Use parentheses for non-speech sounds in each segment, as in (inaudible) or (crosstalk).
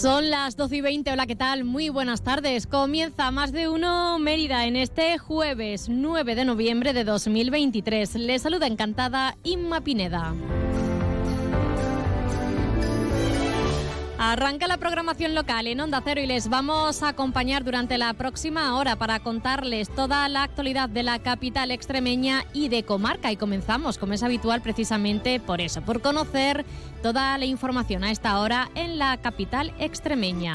Son las 12 y 20. Hola, ¿qué tal? Muy buenas tardes. Comienza más de uno Mérida en este jueves 9 de noviembre de 2023. Les saluda encantada Inma Pineda. Arranca la programación local en Onda Cero y les vamos a acompañar durante la próxima hora para contarles toda la actualidad de la capital extremeña y de comarca. Y comenzamos, como es habitual, precisamente por eso, por conocer toda la información a esta hora en la capital extremeña.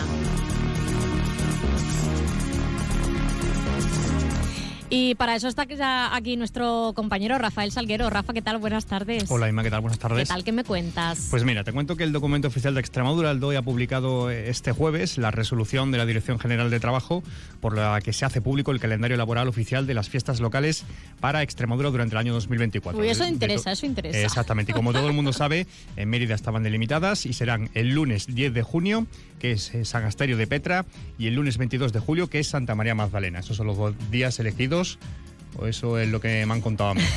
Y para eso está ya aquí nuestro compañero Rafael Salguero. Rafa, ¿qué tal? Buenas tardes. Hola, Inma, ¿qué tal? Buenas tardes. ¿Qué tal? ¿Qué me cuentas? Pues mira, te cuento que el documento oficial de Extremadura, el DOE, ha publicado este jueves la resolución de la Dirección General de Trabajo por la que se hace público el calendario laboral oficial de las fiestas locales para Extremadura durante el año 2024. Uy, eso interesa, eso interesa. Exactamente. Y como todo el mundo sabe, en Mérida estaban delimitadas y serán el lunes 10 de junio, que es eh, San Asterio de Petra, y el lunes 22 de julio, que es Santa María Magdalena. Esos son los dos días elegidos anos o eso es lo que me han contado a mí. (laughs)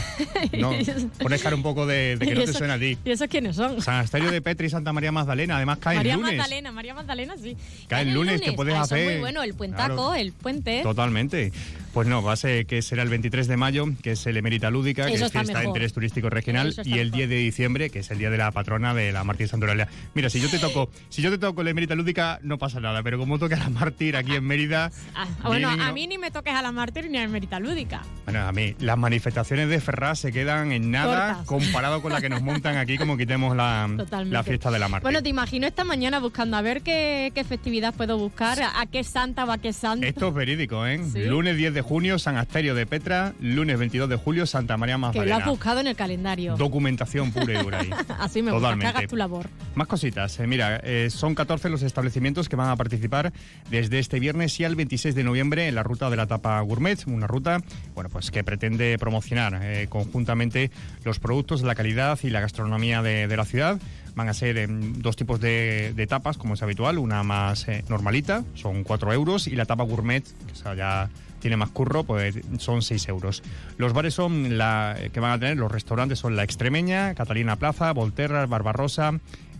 No, pones cara un poco de, que no te suena a ti. ¿Y esos quiénes son? San Asterio de Petri y Santa María Magdalena. Además cae María el lunes. Magdalena, María Magdalena, sí. Cae el lunes, que puedes Ah, hacer. Eso es muy bueno, el puentaco, el puente. Totalmente. Pues no, va a ser que será el 23 de mayo, que es el Emerita Lúdica, que es está fiesta de interés turístico regional, y el mejor. 10 de diciembre, que es el día de la patrona de la Mártir Santoralia. Mira, si yo te toco, si yo te toco la Emerita Lúdica, no pasa nada, pero como toque a la Mártir aquí en Mérida. Ah, bueno, vienen y a mí ni me toques a la mártir ni a Emerita Lúdica. Bueno, a mí, las manifestaciones de Ferraz se quedan en nada Cortas. comparado con la que nos montan aquí, como quitemos la, la fiesta de la Mártir. Bueno, te imagino esta mañana buscando a ver qué, qué festividad puedo buscar, a, qué santa va a qué santo. Esto es verídico, ¿eh? ¿Sí? Lunes 10 de junio, San Asterio de Petra. Lunes 22 de julio, Santa María que lo Magdalena. has buscado en el calendario. Documentación pura y dura ahí. (laughs) Así me gusta, que hagas tu labor. Más cositas. eh, mira, eh, son 14 los establecimientos que van a participar desde este viernes y al 26 de noviembre en la ruta de la tapa gourmet, una ruta, bueno, pues que pretende promocionar eh, conjuntamente los productos, la calidad y la gastronomía de, de la ciudad. Van a ser em, dos tipos de, de tapas, como es habitual, una más eh, normalita, son 4 euros, y la tapa gourmet, que ya tiene más curro, pues son 6 euros. Los bares son la que van a tener, los restaurantes son la Extremeña, Catalina Plaza, Volterra, Barbarosa,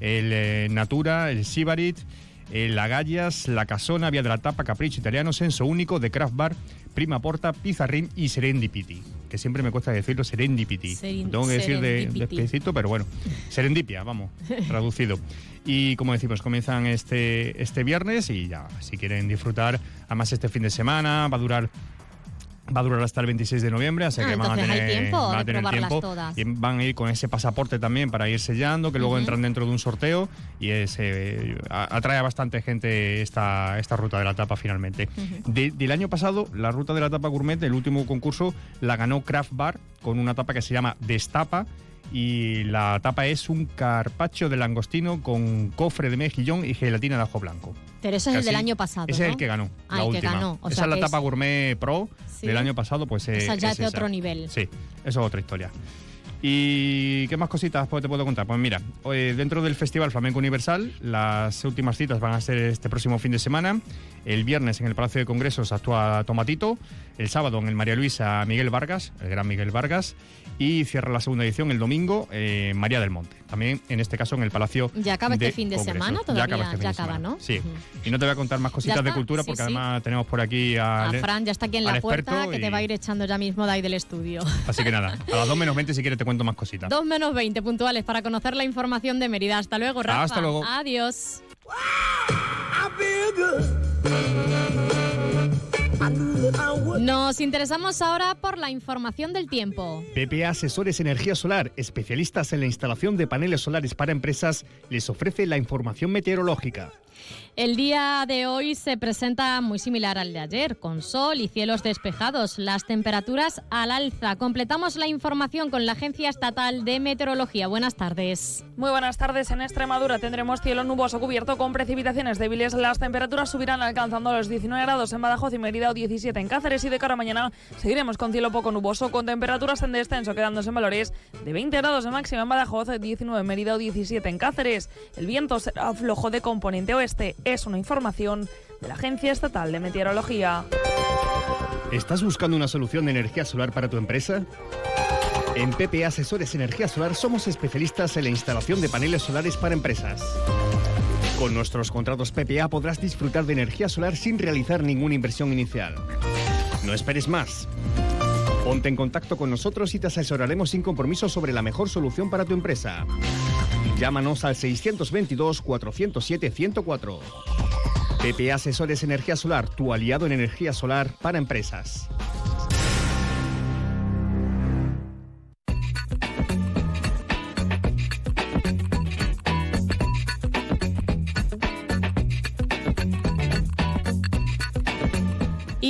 el eh, Natura, el Sibarit, eh, la Gallas, la Casona, Vía de la Tapa, Capricho Italiano, Senso Único, The Craft Bar, Prima Porta, Pizarrín y Serendipity. Que siempre me cuesta decirlo, Serendipity. Serin- tengo que decir de, despacito, pero bueno. Serendipia, vamos, (laughs) traducido. Y como decimos, comienzan este, este viernes y ya, si quieren disfrutar, además este fin de semana va a durar Va a durar hasta el 26 de noviembre, así Ah, que van a tener, tiempo van a tener tiempo todas. y van a ir con ese pasaporte también para ir sellando, que luego entran dentro de un sorteo y es, eh, atrae a bastante gente esta, esta ruta de la tapa finalmente. De- del año pasado, la ruta de la tapa gourmet, el último concurso, la ganó Craft Bar con una tapa que se llama Destapa. Y la tapa es un carpaccio de langostino con cofre de mejillón y gelatina de ajo blanco. Pero ese es el del año pasado. Ese es el que ganó. Ah, la el que última. ganó. O Esa sea es la que tapa gourmet pro Sí. del año pasado, pues eh, Esa ya es de esa. otro nivel. Sí, eso es otra historia. ¿Y qué más cositas te puedo contar? Pues mira, dentro del Festival Flamenco Universal, las últimas citas van a ser este próximo fin de semana. El viernes en el Palacio de Congresos actúa Tomatito. El sábado en el María Luisa Miguel Vargas, el gran Miguel Vargas. Y cierra la segunda edición el domingo eh, María del Monte. También en este caso en el Palacio. Ya acaba este de fin de Congresos. semana, Ya todavía, acaba este ya acaba. ¿no? Sí. Ujú. Y no te voy a contar más cositas de cultura sí, porque sí. además tenemos por aquí a. A Fran ya está aquí en la puerta, que te y- va a ir echando ya mismo de ahí del estudio. Así que nada, a las 2 menos 20 si quieres te cuento más cositas. 2 menos 20 puntuales para conocer la información de Mérida. Hasta luego, Rafa. Hasta luego. Adiós. Nos interesamos ahora por la información del tiempo. PPA Asesores Energía Solar, especialistas en la instalación de paneles solares para empresas, les ofrece la información meteorológica. El día de hoy se presenta muy similar al de ayer, con sol y cielos despejados, las temperaturas al alza. Completamos la información con la Agencia Estatal de Meteorología. Buenas tardes. Muy buenas tardes. En Extremadura tendremos cielo nuboso cubierto con precipitaciones débiles. Las temperaturas subirán alcanzando los 19 grados en Badajoz y Mérida o 17 en Cáceres y de cara a mañana seguiremos con cielo poco nuboso con temperaturas en descenso quedándose en valores de 20 grados de máxima en Badajoz, 19 en Mérida o 17 en Cáceres. El viento será flojo de componente oeste es una información de la Agencia Estatal de Meteorología. ¿Estás buscando una solución de energía solar para tu empresa? En PPA Asesores Energía Solar somos especialistas en la instalación de paneles solares para empresas. Con nuestros contratos PPA podrás disfrutar de energía solar sin realizar ninguna inversión inicial. No esperes más. Ponte en contacto con nosotros y te asesoraremos sin compromiso sobre la mejor solución para tu empresa. Llámanos al 622-407-104. PP Asesores Energía Solar, tu aliado en energía solar para empresas.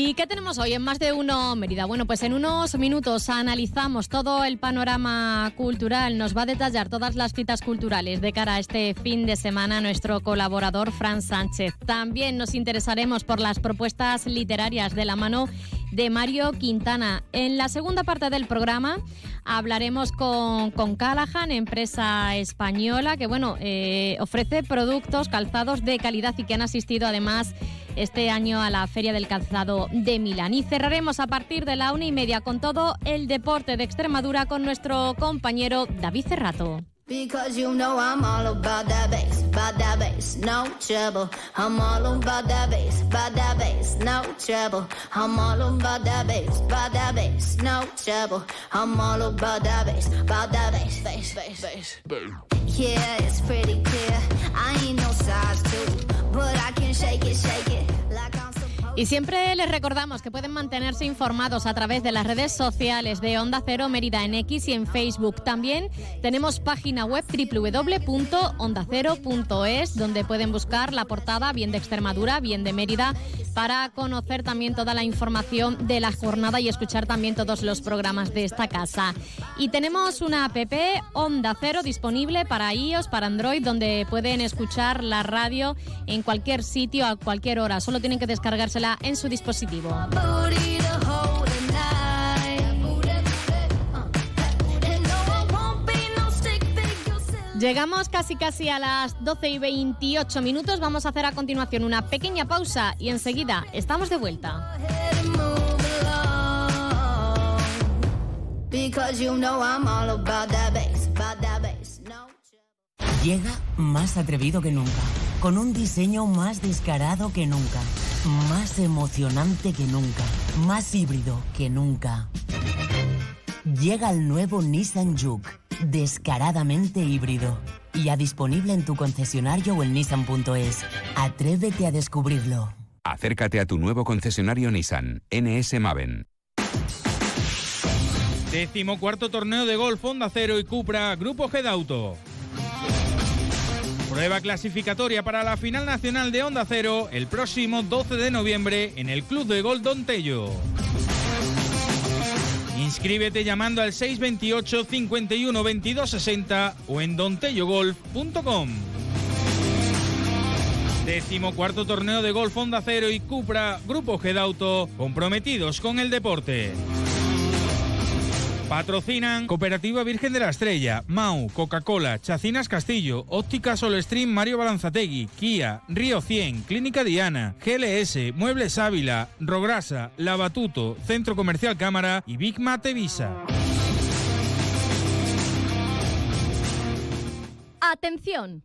¿Y qué tenemos hoy en Más de Uno Mérida? Bueno, pues en unos minutos analizamos todo el panorama cultural. Nos va a detallar todas las citas culturales de cara a este fin de semana nuestro colaborador Fran Sánchez. También nos interesaremos por las propuestas literarias de la mano de Mario Quintana. En la segunda parte del programa hablaremos con, con Callahan, empresa española que bueno eh, ofrece productos calzados de calidad y que han asistido además este año a la Feria del Calzado de Milán. Y cerraremos a partir de la una y media con todo el deporte de Extremadura con nuestro compañero David Cerrato. Because you know I'm all about that bass, about that bass, no trouble. I'm all about that bass, about that bass, no trouble. I'm all about that bass, about that bass, no trouble. I'm all about that bass, about that bass, bass, bass, bass. Yeah, it's pretty clear. I ain't no size two, but I can shake it, shake it Y siempre les recordamos que pueden mantenerse informados a través de las redes sociales de Onda Cero Mérida en X y en Facebook. También tenemos página web www.ondacero.es donde pueden buscar la portada bien de Extremadura, bien de Mérida, para conocer también toda la información de la jornada y escuchar también todos los programas de esta casa. Y tenemos una app Onda Cero disponible para iOS, para Android, donde pueden escuchar la radio en cualquier sitio, a cualquier hora. Solo tienen que en su dispositivo. Llegamos casi casi a las 12 y 28 minutos. Vamos a hacer a continuación una pequeña pausa y enseguida estamos de vuelta. Llega más atrevido que nunca, con un diseño más descarado que nunca, más emocionante que nunca, más híbrido que nunca. Llega el nuevo Nissan Juke, descaradamente híbrido, ya disponible en tu concesionario o en nissan.es. Atrévete a descubrirlo. Acércate a tu nuevo concesionario Nissan, NS Maven. Décimo cuarto torneo de golf Honda Cero y Cupra Grupo Head Auto. Prueba clasificatoria para la final nacional de Honda Cero el próximo 12 de noviembre en el Club de Golf Don Tello. Inscríbete llamando al 628 51 22 60 o en dontellogolf.com. Décimo cuarto torneo de golf Honda Cero y Cupra Grupo Head Auto comprometidos con el deporte. Patrocinan Cooperativa Virgen de la Estrella, Mau, Coca-Cola, Chacinas Castillo, Óptica Solestream Mario Balanzategui, Kia, Río 100, Clínica Diana, GLS, Muebles Ávila, Rograsa, Lavatuto, Centro Comercial Cámara y Big Mate Visa. Atención.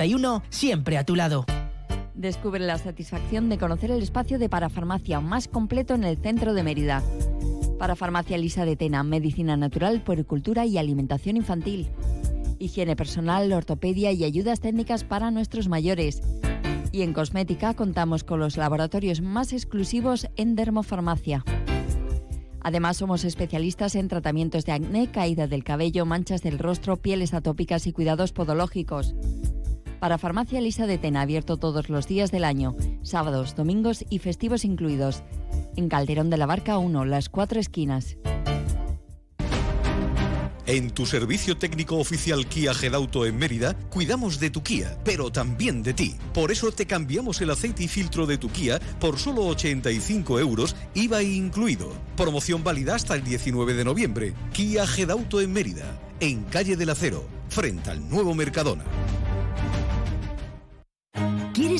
1981, siempre a tu lado. Descubre la satisfacción de conocer el espacio de parafarmacia más completo en el centro de Mérida. Parafarmacia Lisa de Tena, medicina natural, puericultura y alimentación infantil. Higiene personal, ortopedia y ayudas técnicas para nuestros mayores. Y en cosmética contamos con los laboratorios más exclusivos en dermofarmacia. Además, somos especialistas en tratamientos de acné, caída del cabello, manchas del rostro, pieles atópicas y cuidados podológicos. Para Farmacia Lisa de Tena, abierto todos los días del año, sábados, domingos y festivos incluidos. En Calderón de la Barca 1, las cuatro esquinas. En tu servicio técnico oficial Kia Gedauto en Mérida, cuidamos de tu Kia, pero también de ti. Por eso te cambiamos el aceite y filtro de tu Kia por solo 85 euros, IVA incluido. Promoción válida hasta el 19 de noviembre. Kia Gedauto en Mérida, en Calle del Acero, frente al nuevo Mercadona.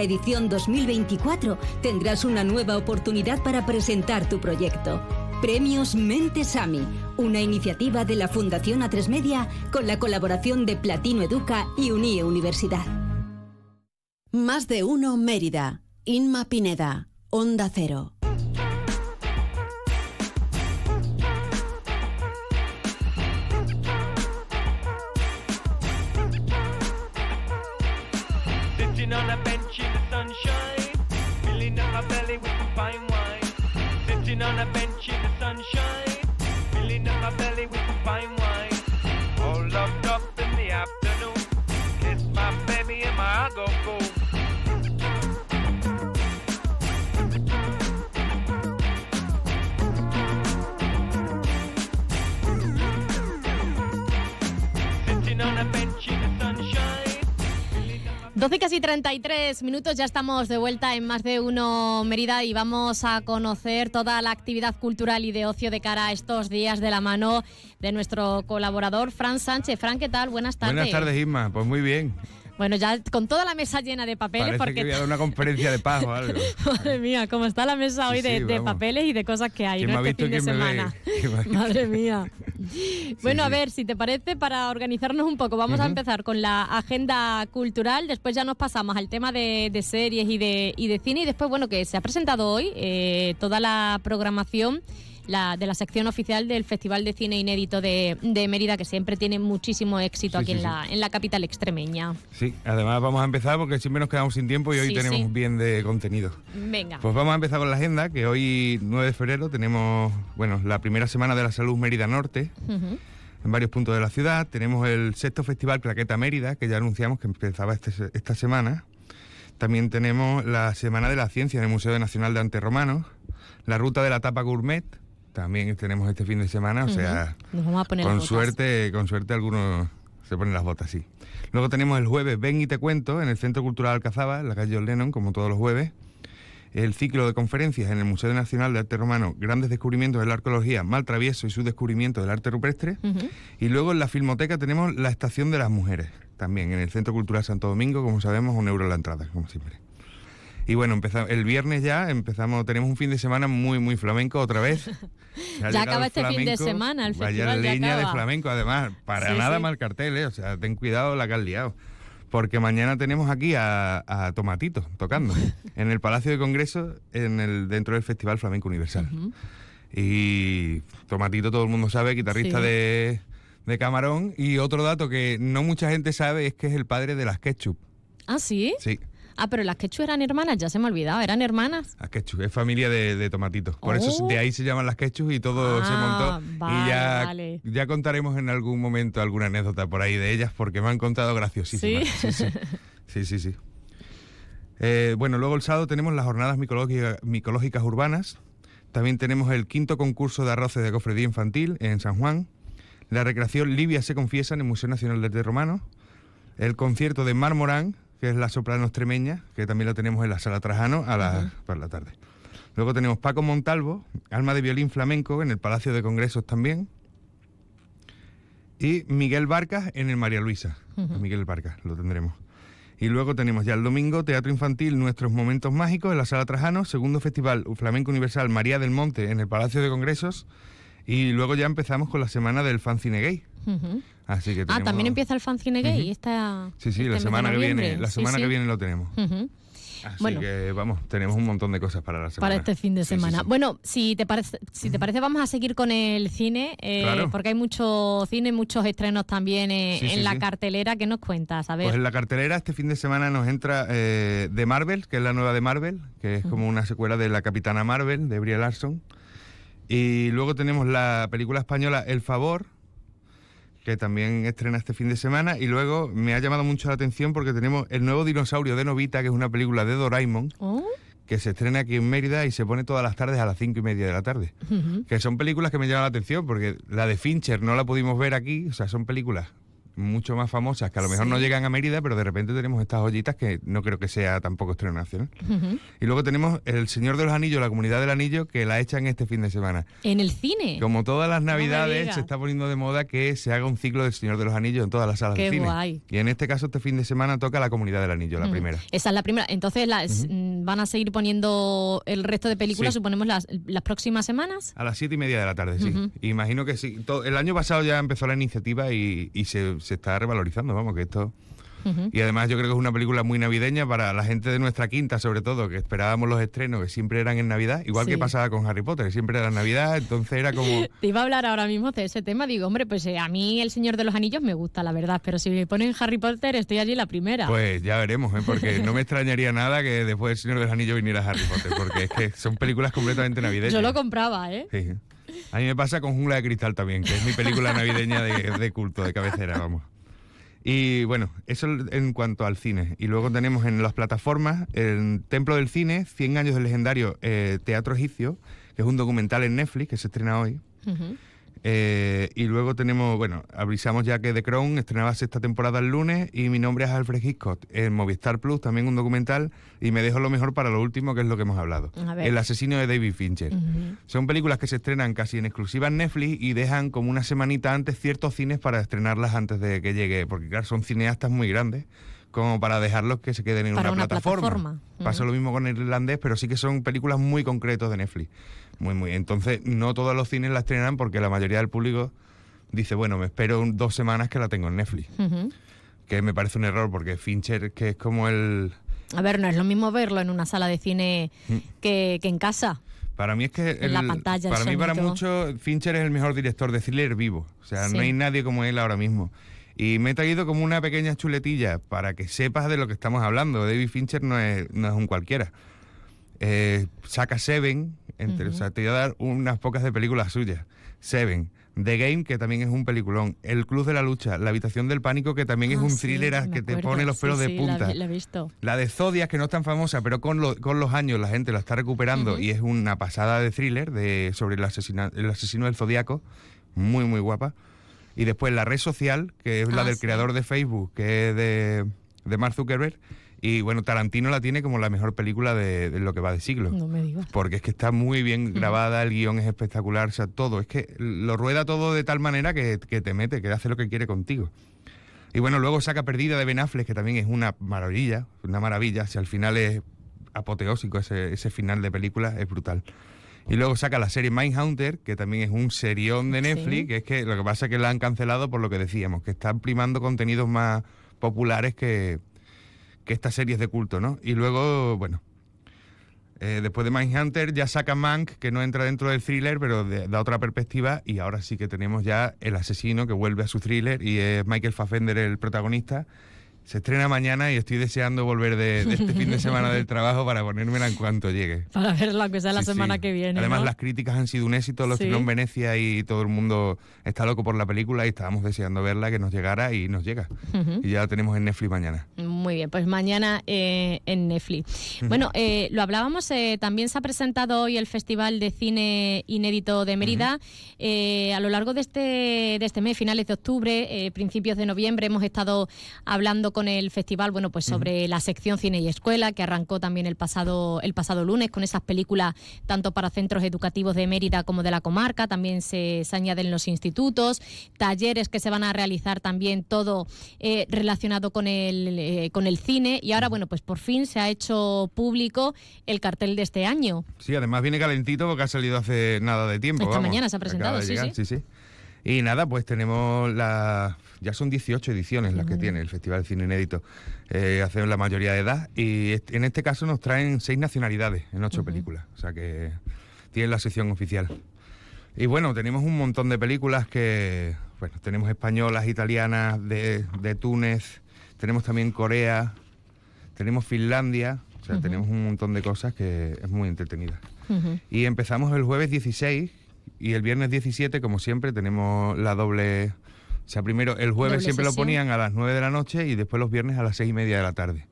la edición 2024 tendrás una nueva oportunidad para presentar tu proyecto. Premios Mentesami, una iniciativa de la Fundación A3 Media con la colaboración de Platino Educa y Unie Universidad. Más de uno Mérida. Inma Pineda. Onda Cero. On a bench in the sunshine, filling up my belly with some fine wine. Sitting on a bench in the sunshine, filling up my belly with some fine wine. 12 y casi 33 minutos, ya estamos de vuelta en más de uno Mérida y vamos a conocer toda la actividad cultural y de ocio de cara a estos días de la mano de nuestro colaborador Fran Sánchez. Fran, ¿qué tal? Buenas tardes. Buenas tardes, Isma. Pues muy bien. Bueno, ya con toda la mesa llena de papeles. Parece porque que voy a dar una conferencia de paz o (laughs) algo. Madre mía, cómo está la mesa hoy Sí, de, sí, de vamos. papeles y de cosas que hay ¿Quién ¿no? este visto fin de semana. (laughs) Madre mía. Bueno, a ver, si te parece, para organizarnos un poco, vamos a empezar con la agenda cultural, después ya nos pasamos al tema de, de series y de, y de cine, y después, bueno, que se ha presentado hoy eh, toda la programación la, de la sección oficial del Festival de Cine Inédito de, de Mérida, que siempre tiene muchísimo éxito Sí, aquí sí, en, la, en la capital extremeña. Sí, además vamos a empezar porque siempre nos quedamos sin tiempo y hoy tenemos bien de contenido. Venga. Pues vamos a empezar con la agenda, que hoy, 9 de febrero, tenemos bueno, la primera semana de la salud Mérida Norte en varios puntos de la ciudad. Tenemos el sexto festival Claqueta Mérida, que ya anunciamos que empezaba este esta semana. También tenemos la Semana de la Ciencia en el Museo Nacional de Arte Romanos, la Ruta de la Tapa Gourmet, también tenemos este fin de semana, o sea, Nos vamos a poner con suerte, con suerte algunos se ponen las botas, sí. Luego tenemos el jueves Ven y te cuento en el Centro Cultural Alcazaba, en la calle Lennon, como todos los jueves. El ciclo de conferencias en el Museo Nacional de Arte Romano, Grandes descubrimientos de la arqueología, Mal Travieso y su descubrimiento del arte rupestre. Y luego en la Filmoteca tenemos la Estación de las Mujeres, también en el Centro Cultural Santo Domingo, como sabemos, un euro la entrada, como siempre. Y bueno, empezamos, el viernes ya empezamos, tenemos un fin de semana muy, muy flamenco otra vez. (laughs) Ya acaba este fin de semana, el Vaya festival ya leña de flamenco, además, para Sí, nada sí. mal cartel, ¿eh? o sea, ten cuidado la que has liado. Porque mañana tenemos aquí a, a Tomatito tocando (laughs) en el Palacio de Congreso en el, dentro del Festival Flamenco Universal. Y Tomatito, todo el mundo sabe, guitarrista Sí. de, de Camarón. Y otro dato que no mucha gente sabe es que es el padre de las Ketchup. ¿Ah, sí? Sí. Ah, pero las quechua eran hermanas, ya se me ha olvidado, eran hermanas. Las quechus, es familia de, de tomatitos. Por eso Oh. de ahí se llaman las quechus y todo se Ah, montó. vale, y ya, vale. ya contaremos en algún momento alguna anécdota por ahí de ellas porque me han contado graciosísimas. ¿Sí? Sí, sí. sí, sí, sí. Eh, bueno, luego el sábado tenemos las jornadas micológica- micológicas urbanas. También tenemos el quinto concurso de arroces de cofradía infantil en San Juan. La recreación Livia se confiesa en el Museo Nacional de Arte Romano. El concierto de Mar Morán, que es la soprano extremeña, que también lo tenemos en la sala Trajano a la, por la tarde. Luego tenemos Paco Montalvo, alma de violín flamenco en el Palacio de Congresos también. Y Miguel Barcas en el María Luisa. Miguel Barcas lo tendremos. Y luego tenemos ya el domingo Teatro Infantil Nuestros Momentos Mágicos en la Sala Trajano, segundo Festival Flamenco Universal María del Monte en el Palacio de Congresos. Y luego ya empezamos con la semana del Fancine Gay. Así que Ah, también empieza el fancine gay. Ujú. esta, Sí, sí, este la semana que viene, la semana sí. que viene lo tenemos. Así Bueno. que vamos, tenemos un montón de cosas para la semana. Para este fin de Sí, sí, semana. sí. Bueno, si te parece, si te parece, vamos a seguir con el cine, eh, Claro. porque hay mucho cine, muchos estrenos también eh, en la cartelera. ¿Qué nos cuentas? A ver. Pues en la cartelera este fin de semana nos entra eh, The Marvel, que es la nueva de Marvel, que es como una secuela de La Capitana Marvel, de Brie Larson. Y luego tenemos la película española El Favor, que también estrena este fin de semana. Y luego me ha llamado mucho la atención porque tenemos El nuevo dinosaurio de Novita, que es una película de Doraemon, Oh. que se estrena aquí en Mérida y se pone todas las tardes a las cinco y media de la tarde. Que son películas que me llaman la atención, porque la de Fincher no la pudimos ver aquí, o sea, son películas mucho más famosas que a lo mejor Sí. no llegan a Mérida, pero de repente tenemos estas joyitas que no creo que sea tampoco estreno nacional. Y luego tenemos El Señor de los Anillos, la Comunidad del Anillo, que la echan este fin de semana. En el cine. Como todas las navidades, se está poniendo de moda que se haga un ciclo del Señor de los Anillos en todas las salas Qué de cine. guay. Y en este caso, este fin de semana toca la Comunidad del Anillo, la primera. Esa es la primera. Entonces las, mm, van a seguir poniendo el resto de películas, Sí. suponemos, las, las próximas semanas. A las siete y media de la tarde, sí. Imagino que sí. El año pasado ya empezó la iniciativa y, y se, se está revalorizando, vamos, que esto... Y además yo creo que es una película muy navideña para la gente de nuestra quinta, sobre todo, que esperábamos los estrenos que siempre eran en Navidad, igual Sí. que pasaba con Harry Potter, siempre era en Navidad, entonces era como... (laughs) Te iba a hablar ahora mismo de ese tema. Digo, hombre, pues eh, a mí El Señor de los Anillos me gusta, la verdad. Pero si me ponen Harry Potter, estoy allí la primera. Pues ya veremos, ¿eh? porque no me extrañaría nada que después del Señor de los Anillos viniera Harry Potter, porque es que son películas completamente navideñas. Yo lo compraba, ¿eh? Sí. A mí me pasa con Jungla de Cristal también, que es mi película navideña de, de culto, de cabecera, vamos. Y bueno, eso en cuanto al cine. Y luego tenemos en las plataformas el Templo del Cine, 100 años del legendario eh, Teatro Egipcio, que es un documental en Netflix que se estrena hoy. Ujú. Eh, y luego tenemos, bueno, avisamos ya que The Crown estrenaba sexta temporada el lunes y mi nombre es Alfred Hitchcock. En Movistar Plus también un documental y me dejo lo mejor para lo último, que es lo que hemos hablado. El asesino de David Fincher. Son películas que se estrenan casi en exclusiva en Netflix y dejan como una semanita antes ciertos cines para estrenarlas antes de que llegue, porque claro, son cineastas muy grandes como para dejarlos que se queden en Para una, una plataforma. Pasa lo mismo con el irlandés, pero sí que son películas muy concretas de Netflix. Muy, muy. Entonces, no todos los cines la estrenan porque la mayoría del público dice, bueno, me espero un- dos semanas que la tengo en Netflix. Que me parece un error porque Fincher, que es como el... A ver, no es lo mismo verlo en una sala de cine Mm. que, que en casa. Para mí es que En la pantalla, el para mí para sonido. mucho Fincher es el mejor director de thriller vivo. O sea, Sí. no hay nadie como él ahora mismo. Y me he traído como una pequeña chuletilla para que sepas de lo que estamos hablando. David Fincher no es, no es un cualquiera. Eh, saca Seven, entre, o sea, te voy a dar unas pocas de películas suyas. Seven, The Game, que también es un peliculón. El Club de la Lucha, La Habitación del Pánico, que también es Ah, un sí, thriller que te pone los pelos sí, de punta. La, la he visto. La de Zodiac, que no es tan famosa, pero con, lo- con los años la gente la está recuperando y es una pasada de thriller de, sobre el, asesina- el asesino del Zodiaco. Muy, muy guapa. Y después La Red Social, que es la Ah, del creador de Facebook, que es de, de Mark Zuckerberg. Y bueno, Tarantino la tiene como la mejor película de, de lo que va de siglo. No me digas. Porque es que está muy bien grabada, el guion es espectacular, o sea, todo. Es que lo rueda todo de tal manera que, que te mete, que hace lo que quiere contigo. Y bueno, luego saca Perdida de Ben Affleck, que también es una maravilla, una maravilla. Si al final es apoteósico ese, ese final de película, es brutal. Y luego saca la serie Mindhunter, que también es un serión de Netflix, Sí. que es que lo que pasa es que la han cancelado por lo que decíamos, que están primando contenidos más populares que, que estas series de culto, ¿no? Y luego, bueno, eh, después de Mindhunter ya saca Mank, que no entra dentro del thriller, pero de- da otra perspectiva, y ahora sí que tenemos ya el asesino que vuelve a su thriller, y es Michael Fassbender el protagonista, Se estrena mañana y estoy deseando volver de, de este fin de (laughs) semana del trabajo para ponérmela en cuanto llegue. Para verla, que sea la Sí, semana sí. que viene. Además, ¿no? las críticas han sido un éxito, los Sí. en Venecia y todo el mundo está loco por la película y estábamos deseando verla, que nos llegara y nos llega. Y ya la tenemos en Netflix mañana. Muy bien, pues mañana eh, en Netflix. Bueno, eh, lo hablábamos, eh, también se ha presentado hoy el Festival de Cine Inédito de Mérida. Eh, a lo largo de este, de este mes, finales de octubre, eh, principios de noviembre, hemos estado hablando con el festival, bueno, pues sobre la sección Cine y Escuela, que arrancó también el pasado, el pasado lunes con esas películas tanto para centros educativos de Mérida como de la comarca. También se, se añaden los institutos, talleres que se van a realizar también todo eh, relacionado con el, eh, con el cine. Y ahora, bueno, pues por fin se ha hecho público el cartel de este año. Sí, además viene calentito porque ha salido hace nada de tiempo. Esta vamos. mañana se ha presentado, sí, sí. Y nada, pues tenemos la... Ya son 18 ediciones las que tiene el Festival de Cine Inédito. Eh, hacen la mayoría de edad y est- en este caso nos traen seis nacionalidades en ocho películas. O sea que tienen la sección oficial. Y bueno, tenemos un montón de películas que, bueno, tenemos españolas, italianas, de, de Túnez, tenemos también Corea, tenemos Finlandia, o sea, tenemos un montón de cosas que es muy entretenida. Y empezamos el jueves 16 y el viernes 17, como siempre, tenemos la doble... O sea, primero el jueves siempre lo ponían a las 9 de la noche y después los viernes a las 6 y media de la tarde.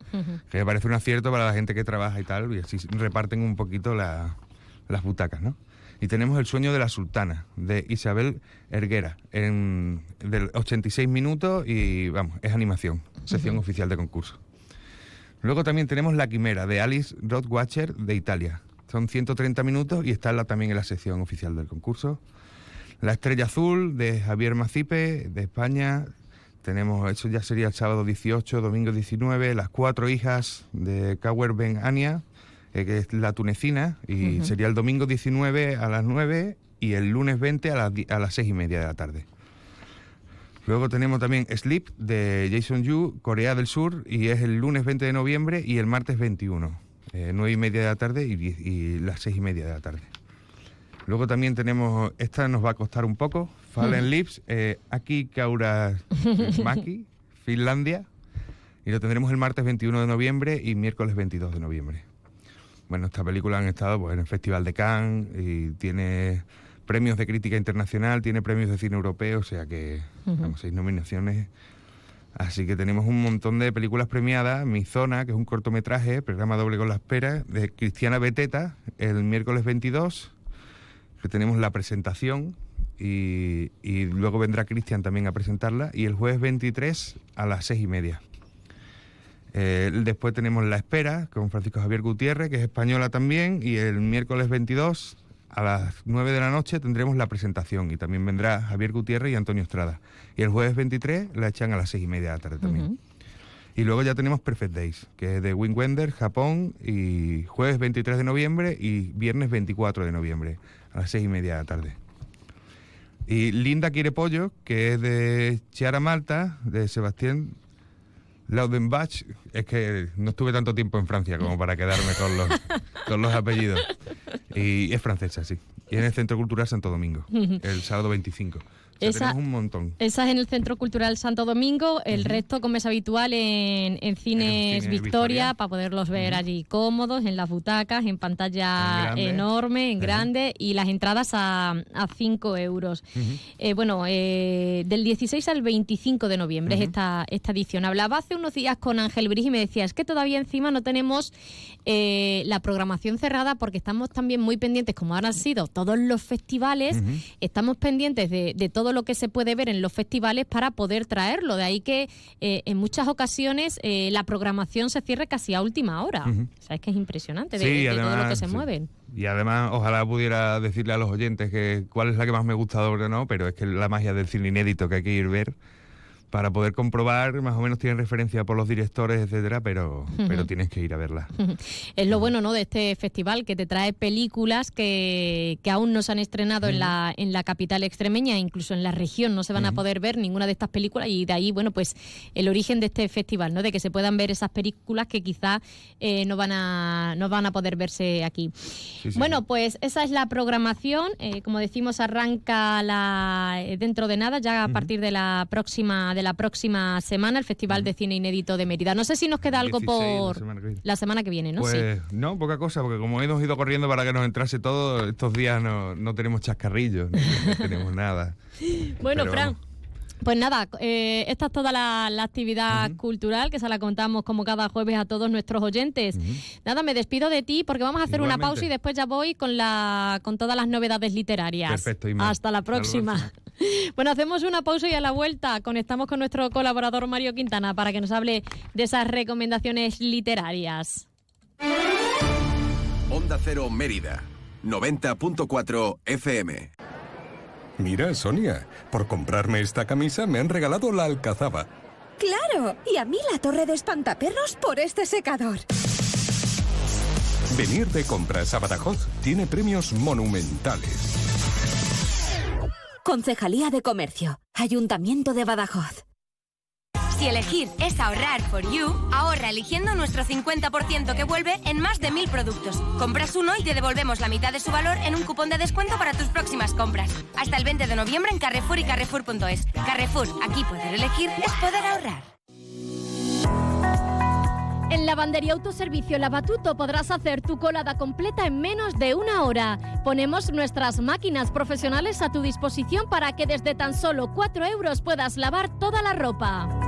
Que me parece un acierto para la gente que trabaja y tal, y así reparten un poquito la- las butacas, ¿no? Y tenemos El sueño de la sultana, de Isabel Erguera, en, de 86 minutos y, vamos, es animación, sección oficial de concurso. Luego también tenemos La Quimera, de Alice Rothwacher, de Italia. Son 130 minutos y está la- también en la sección oficial del concurso. La Estrella Azul, de Javier Macipe, de España. Tenemos, eso ya sería el sábado 18, domingo 19. Las Cuatro Hijas, de Kauer Ben Ania, eh, que es la tunecina. Y sería el domingo 19 a las 9 y el lunes 20 a las, a las 6 y media de la tarde. Luego tenemos también Sleep de Jason Yu, Corea del Sur, y es el lunes 20 de noviembre y el martes 21, eh, 9 y media de la tarde y, y las 6 y media de la tarde. Luego también tenemos, esta nos va a costar un poco, Fallen Mm. Lips, eh, Aki Kaura (laughs) Maki, Finlandia, y lo tendremos el martes 21 de noviembre y miércoles 22 de noviembre. Bueno, esta película han estado pues, en el Festival de Cannes y tiene premios de crítica internacional, tiene premios de cine europeo, o sea que, vamos, seis nominaciones. Así que tenemos un montón de películas premiadas. Mi Zona, que es un cortometraje, programa doble con la espera, de Cristiana Beteta, el miércoles 22, que tenemos la presentación y, y luego vendrá Cristian también a presentarla, y el jueves 23 a las seis y media. Eh, después tenemos La Espera con Francisco Javier Gutiérrez, que es española también, y el miércoles 22 a las 9 de la noche tendremos la presentación y también vendrá Javier Gutiérrez y Antonio Estrada. Y el jueves 23 la echan a las 6 y media de la tarde también. Y luego ya tenemos Perfect Days, que es de Wing Wender, Japón, y jueves 23 de noviembre y viernes 24 de noviembre a las 6 y media de la tarde. Y Linda quiere pollo, que es de Chiara Malta, de Sebastián Laudenbach. Es que no estuve tanto tiempo en Francia como para quedarme con los, con los apellidos. Y es francesa, sí. Y en el Centro Cultural Santo Domingo, el sábado 25. Esa- un montón. Esa es en el Centro Cultural Santo Domingo, el resto, como es habitual, en, en Cines Cine Victoria, Victoria. para poderlos ver allí cómodos, en las butacas, en pantalla En enorme, en grande, y las entradas a 5 euros. Eh, bueno, eh, del 16 al 25 de noviembre es esta, esta edición. Hablaba hace unos días con Ángel Brig y me decía, es que todavía encima no tenemos eh, la programación cerrada porque estamos también muy pendientes, como ahora han sido todos los festivales, estamos pendientes de, de todo lo que se puede ver en los festivales para poder traerlo. De ahí que eh, en muchas ocasiones eh, la programación se cierre casi a última hora. Ujú. O sea, es que es impresionante de, Sí, de todo lo que además, se sí. mueven. Y además, ojalá pudiera decirle a los oyentes que cuál es la que más me gusta o no, pero es que la magia del cine inédito que hay que ir ver para poder comprobar, más o menos tienen referencia por los directores, etcétera, pero, pero tienes que ir a verla. Es lo bueno ¿no? de este festival, que te trae películas que, que aún no se han estrenado en, la, en la capital extremeña, incluso en la región no se van a poder ver ninguna de estas películas y de ahí, bueno, pues el origen de este festival, ¿no? de que se puedan ver esas películas que quizá eh, no, van a, no van a poder verse aquí. sí, bueno, pues esa es la programación. Eh, como decimos, arranca la, eh, dentro de nada, ya a partir de la próxima de la próxima semana, el Festival de Cine Inédito de Mérida. No sé si nos queda algo 16, la por semana que la semana que viene, ¿no? Pues sí. no, poca cosa, porque como hemos ido corriendo para que nos entrase todo, estos días no, no tenemos chascarrillos, no, no tenemos nada. (laughs) Bueno, Pero Fran. Pues nada, eh, esta es toda la, la actividad cultural que se la contamos como cada jueves a todos nuestros oyentes. Nada, me despido de ti porque vamos a hacer una pausa y después ya voy con la con todas las novedades literarias. Perfecto, Inma. Hasta la Hasta la próxima. (laughs) Bueno, hacemos una pausa y a la vuelta conectamos con nuestro colaborador Mario Quintana para que nos hable de esas recomendaciones literarias. Onda Cero Mérida, 90.4 FM. Mira, Sonia, por comprarme esta camisa me han regalado la alcazaba. ¡Claro! Y a mí la torre de espantaperros por este secador. Venir de compras a Badajoz tiene premios monumentales. Concejalía de Comercio. Ayuntamiento de Badajoz. Si elegir es ahorrar for you, ahorra eligiendo nuestro 50% que vuelve en más de mil productos. Compras uno y te devolvemos la mitad de su valor en un cupón de descuento para tus próximas compras. Hasta el 20 de noviembre en Carrefour y Carrefour.es. Carrefour, aquí poder elegir es poder ahorrar. En Lavandería Autoservicio Lavatuto podrás hacer tu colada completa en menos de una hora. Ponemos nuestras máquinas profesionales a tu disposición para que desde tan solo 4 euros puedas lavar toda la ropa.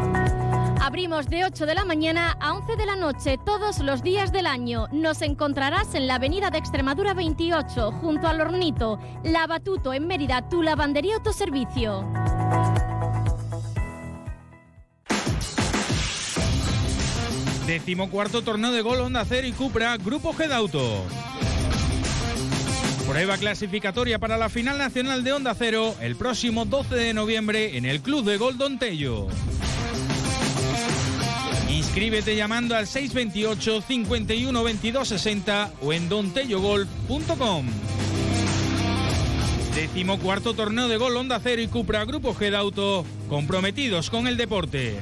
Abrimos de 8 de la mañana a 11 de la noche todos los días del año. Nos encontrarás en la avenida de Extremadura 28, junto al Hornito. Lavatuto en Mérida, tu lavandería autoservicio. Decimocuarto torneo de gol Honda Cero y Cupra, Grupo G de Auto. Prueba clasificatoria para la final nacional de Honda Cero el próximo 12 de noviembre en el Club de Gol Don Tello. Inscríbete llamando al 628 51 22 60 o en dontellogolf.com. Décimo cuarto torneo de gol Honda Cero y Cupra Grupo G Auto, comprometidos con el deporte.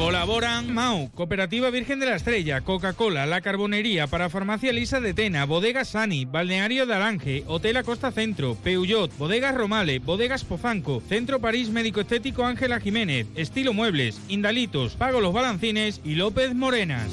Colaboran MAU, Cooperativa Virgen de la Estrella, Coca-Cola, La Carbonería, para Farmacia Lisa de Tena, Bodegas Sani, Balneario de Hotel Acosta Centro, Peugeot, Bodegas Romale, Bodegas Pozanco, Centro París Médico Estético Ángela Jiménez, Estilo Muebles, Indalitos, Pago Los Balancines y López Morenas.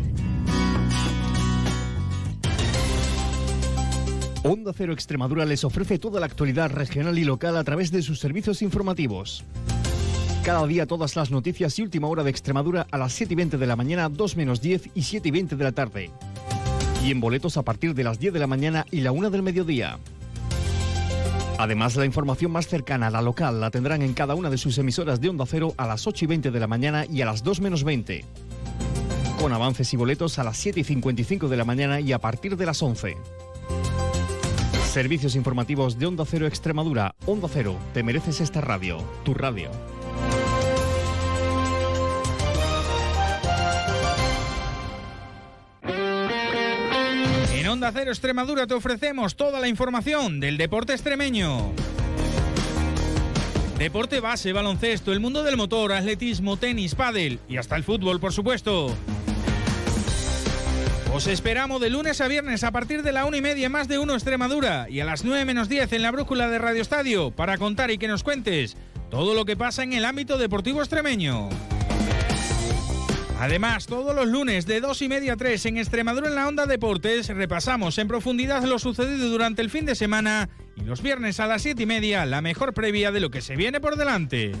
Onda Cero Extremadura les ofrece toda la actualidad regional y local a través de sus servicios informativos. Cada día todas las noticias y última hora de Extremadura a las 7 y 20 de la mañana, 2 menos 10 y 7 y 20 de la tarde. Y en boletos a partir de las 10 de la mañana y la 1 del mediodía. Además, la información más cercana a la local la tendrán en cada una de sus emisoras de Onda Cero a las 8 y 20 de la mañana y a las 2 menos 20. Con avances y boletos a las 7 y 55 de la mañana y a partir de las 11. Servicios informativos de Onda Cero Extremadura. Onda Cero, te mereces esta radio, tu radio. En Onda Cero Extremadura te ofrecemos toda la información del deporte extremeño. Deporte base, baloncesto, el mundo del motor, atletismo, tenis, pádel y hasta el fútbol, por supuesto. Os esperamos de lunes a viernes a partir de la una y media más de uno Extremadura y a las 9 menos 10 en la brújula de Radio Estadio para contar y que nos cuentes todo lo que pasa en el ámbito deportivo extremeño. Además, todos los lunes de 2 y media a 3 en Extremadura en la Onda Deportes repasamos en profundidad lo sucedido durante el fin de semana y los viernes a las 7 y media la mejor previa de lo que se viene por delante.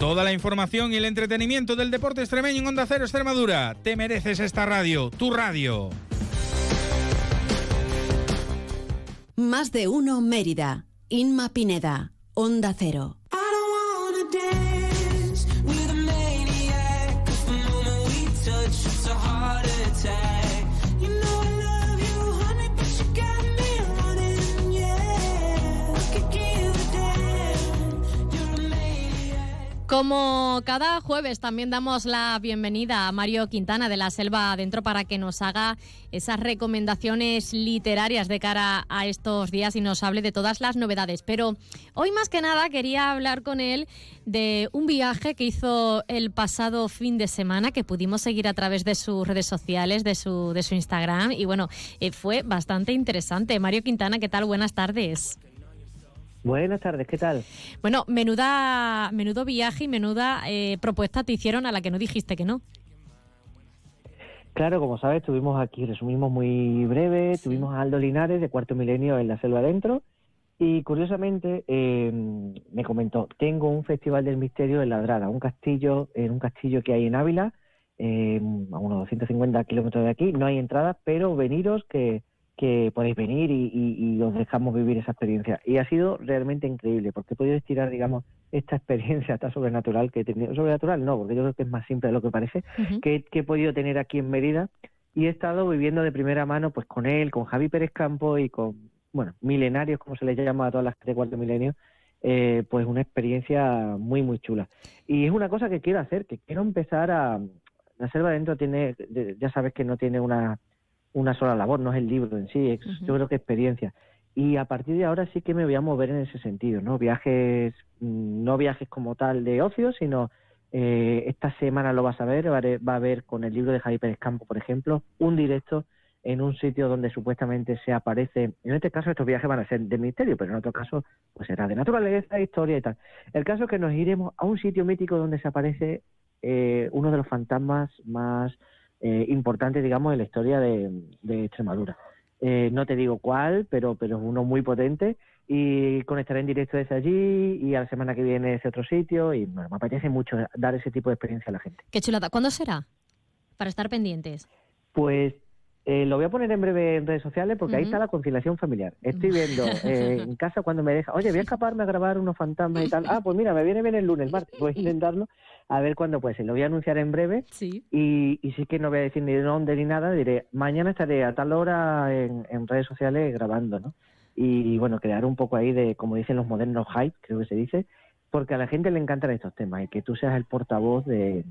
Toda la información y el entretenimiento del deporte extremeño en Onda Cero Extremadura. Te mereces esta radio, tu radio. Más de uno Mérida. Inma Pineda. Onda Cero. Como cada jueves también damos la bienvenida a Mario Quintana de la Selva Adentro para que nos haga esas recomendaciones literarias de cara a estos días y nos hable de todas las novedades. Pero hoy más que nada quería hablar con él de un viaje que hizo el pasado fin de semana que pudimos seguir a través de sus redes sociales, de su, de su Instagram y bueno, eh, fue bastante interesante. Mario Quintana, ¿qué tal? Buenas tardes. Buenas tardes, ¿qué tal? Bueno, menuda, menudo viaje y menuda eh, propuesta te hicieron a la que no dijiste que no. Claro, como sabes, estuvimos aquí, resumimos muy breve, tuvimos a Aldo Linares de Cuarto Milenio en la Selva Adentro y curiosamente eh, me comentó, tengo un festival del misterio en Ladrada, un castillo, en un castillo que hay en Ávila, eh, a unos 250 kilómetros de aquí, no hay entrada, pero veniros que que podéis venir y, os dejamos vivir esa experiencia. Y ha sido realmente increíble, porque he podido estirar, digamos, esta experiencia tan sobrenatural que he tenido. Sobrenatural no, porque yo creo que es más simple de lo que parece, que, he podido tener aquí en Mérida. Y he estado viviendo de primera mano pues con él, con Javi Pérez Campo y con, bueno, milenarios, como se les llama a todas las de cuarto milenio, eh, pues una experiencia muy, muy chula. Y es una cosa que quiero hacer, que quiero empezar a... La selva adentro tiene, ya sabes que no tiene una una sola labor, no es el libro en sí, es, yo creo que experiencia. Y a partir de ahora sí que me voy a mover en ese sentido, ¿no? Viajes, mm, no viajes como tal de ocio, sino eh, esta semana lo vas a ver, va a haber con el libro de Javi Pérez Campo, por ejemplo, un directo en un sitio donde supuestamente se aparece, en este caso estos viajes van a ser de misterio, pero en otro caso pues será de naturaleza, historia y tal. El caso es que nos iremos a un sitio mítico donde se aparece eh, uno de los fantasmas más eh, importante, digamos, en la historia de, Extremadura. Eh, no te digo cuál, pero, pero es uno muy potente y conectaré en directo desde allí y a la semana que viene ese otro sitio y me apetece mucho dar ese tipo de experiencia a la gente. Qué chulada. ¿Cuándo será? Para estar pendientes. Pues eh, lo voy a poner en breve en redes sociales porque ahí está la conciliación familiar. Estoy viendo (laughs) eh, en casa cuando me deja, oye, voy a escaparme a grabar unos fantasmas y tal. Ah, pues mira, me viene bien el lunes, martes. Voy a intentarlo a ver cuándo puede ser. Lo voy a anunciar en breve. Sí. Y, y sí que no voy a decir ni dónde ni nada. Diré, mañana estaré a tal hora en, redes sociales grabando, ¿no? Y, bueno, crear un poco ahí de, como dicen los modernos, hype, creo que se dice, porque a la gente le encantan estos temas y que tú seas el portavoz de,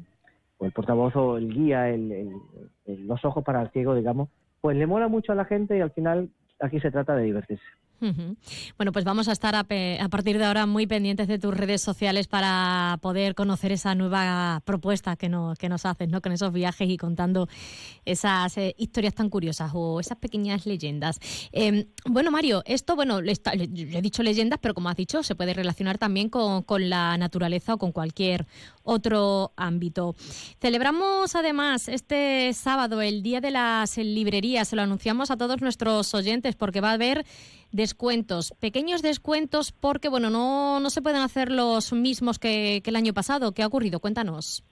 o el portavoz o el guía, el, los ojos para el ciego, digamos, pues le mola mucho a la gente y al final aquí se trata de divertirse. Bueno, pues vamos a estar a, partir de ahora muy pendientes de tus redes sociales para poder conocer esa nueva propuesta que nos, que nos haces, ¿no? Con esos viajes y contando esas eh, historias tan curiosas o esas pequeñas leyendas. Em, bueno, Mario, esto, bueno, le, he dicho leyendas, pero como has dicho, se puede relacionar también con, con la naturaleza o con cualquier otro ámbito. Celebramos además este sábado el Día de las Librerías. Se lo anunciamos a todos nuestros oyentes porque va a haber descuentos, pequeños descuentos porque, bueno, no, no se pueden hacer los mismos que, el año pasado. ¿Qué ha ocurrido? Cuéntanos.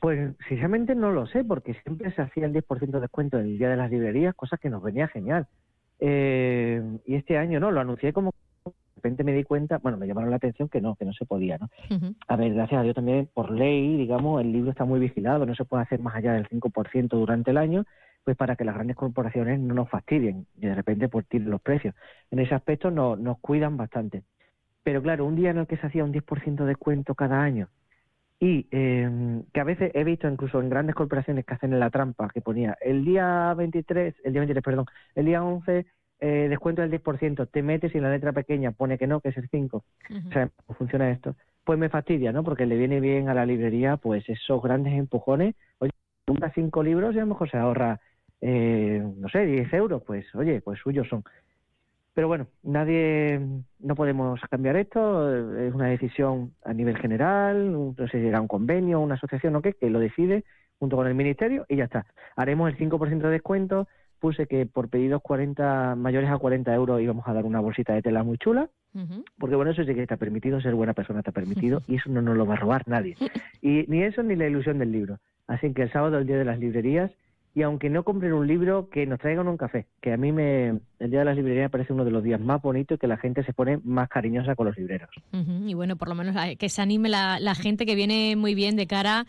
Pues sinceramente no lo sé, porque siempre se hacía el 10% de descuento en el Día de las Librerías, cosa que nos venía genial. Eh, y este año no, lo anuncié como de repente me di cuenta, bueno, me llamaron la atención que no, que no se podía, ¿no? A ver, gracias a Dios también, por ley, digamos, el libro está muy vigilado, no se puede hacer más allá del 5% durante el año, pues para que las grandes corporaciones no nos fastidien y de repente pues tiren los precios. En ese aspecto no, nos cuidan bastante. Pero claro, un día en el que se hacía un 10% de descuento cada año y eh, que a veces he visto incluso en grandes corporaciones que hacen la trampa, que ponía el día 23, el día 23, perdón, el día 11 eh, descuento del 10%, te metes y en la letra pequeña pone que no, que es el 5. O sea, ¿cómo funciona esto? Pues me fastidia, ¿no? Porque le viene bien a la librería pues esos grandes empujones. Oye, compra cinco libros y a lo mejor se ahorra eh, no sé, 10 euros, pues oye, pues suyos son. Pero bueno, nadie, no podemos cambiar esto, es una decisión a nivel general, no sé si será un convenio, una asociación o qué, que lo decide junto con el ministerio y ya está. Haremos el 5% de descuento, puse que por pedidos 40, mayores a 40 euros íbamos a dar una bolsita de tela muy chula, porque bueno, eso sí que está permitido, ser buena persona está permitido (laughs) y eso no nos lo va a robar nadie. Y ni eso ni la ilusión del libro. Así que el sábado, el día de las librerías, y aunque no compren un libro, que nos traigan un café, que a mí me, el Día de las Librerías parece uno de los días más bonitos y que la gente se pone más cariñosa con los libreros. Y bueno, por lo menos que se anime la, la gente que viene muy bien de cara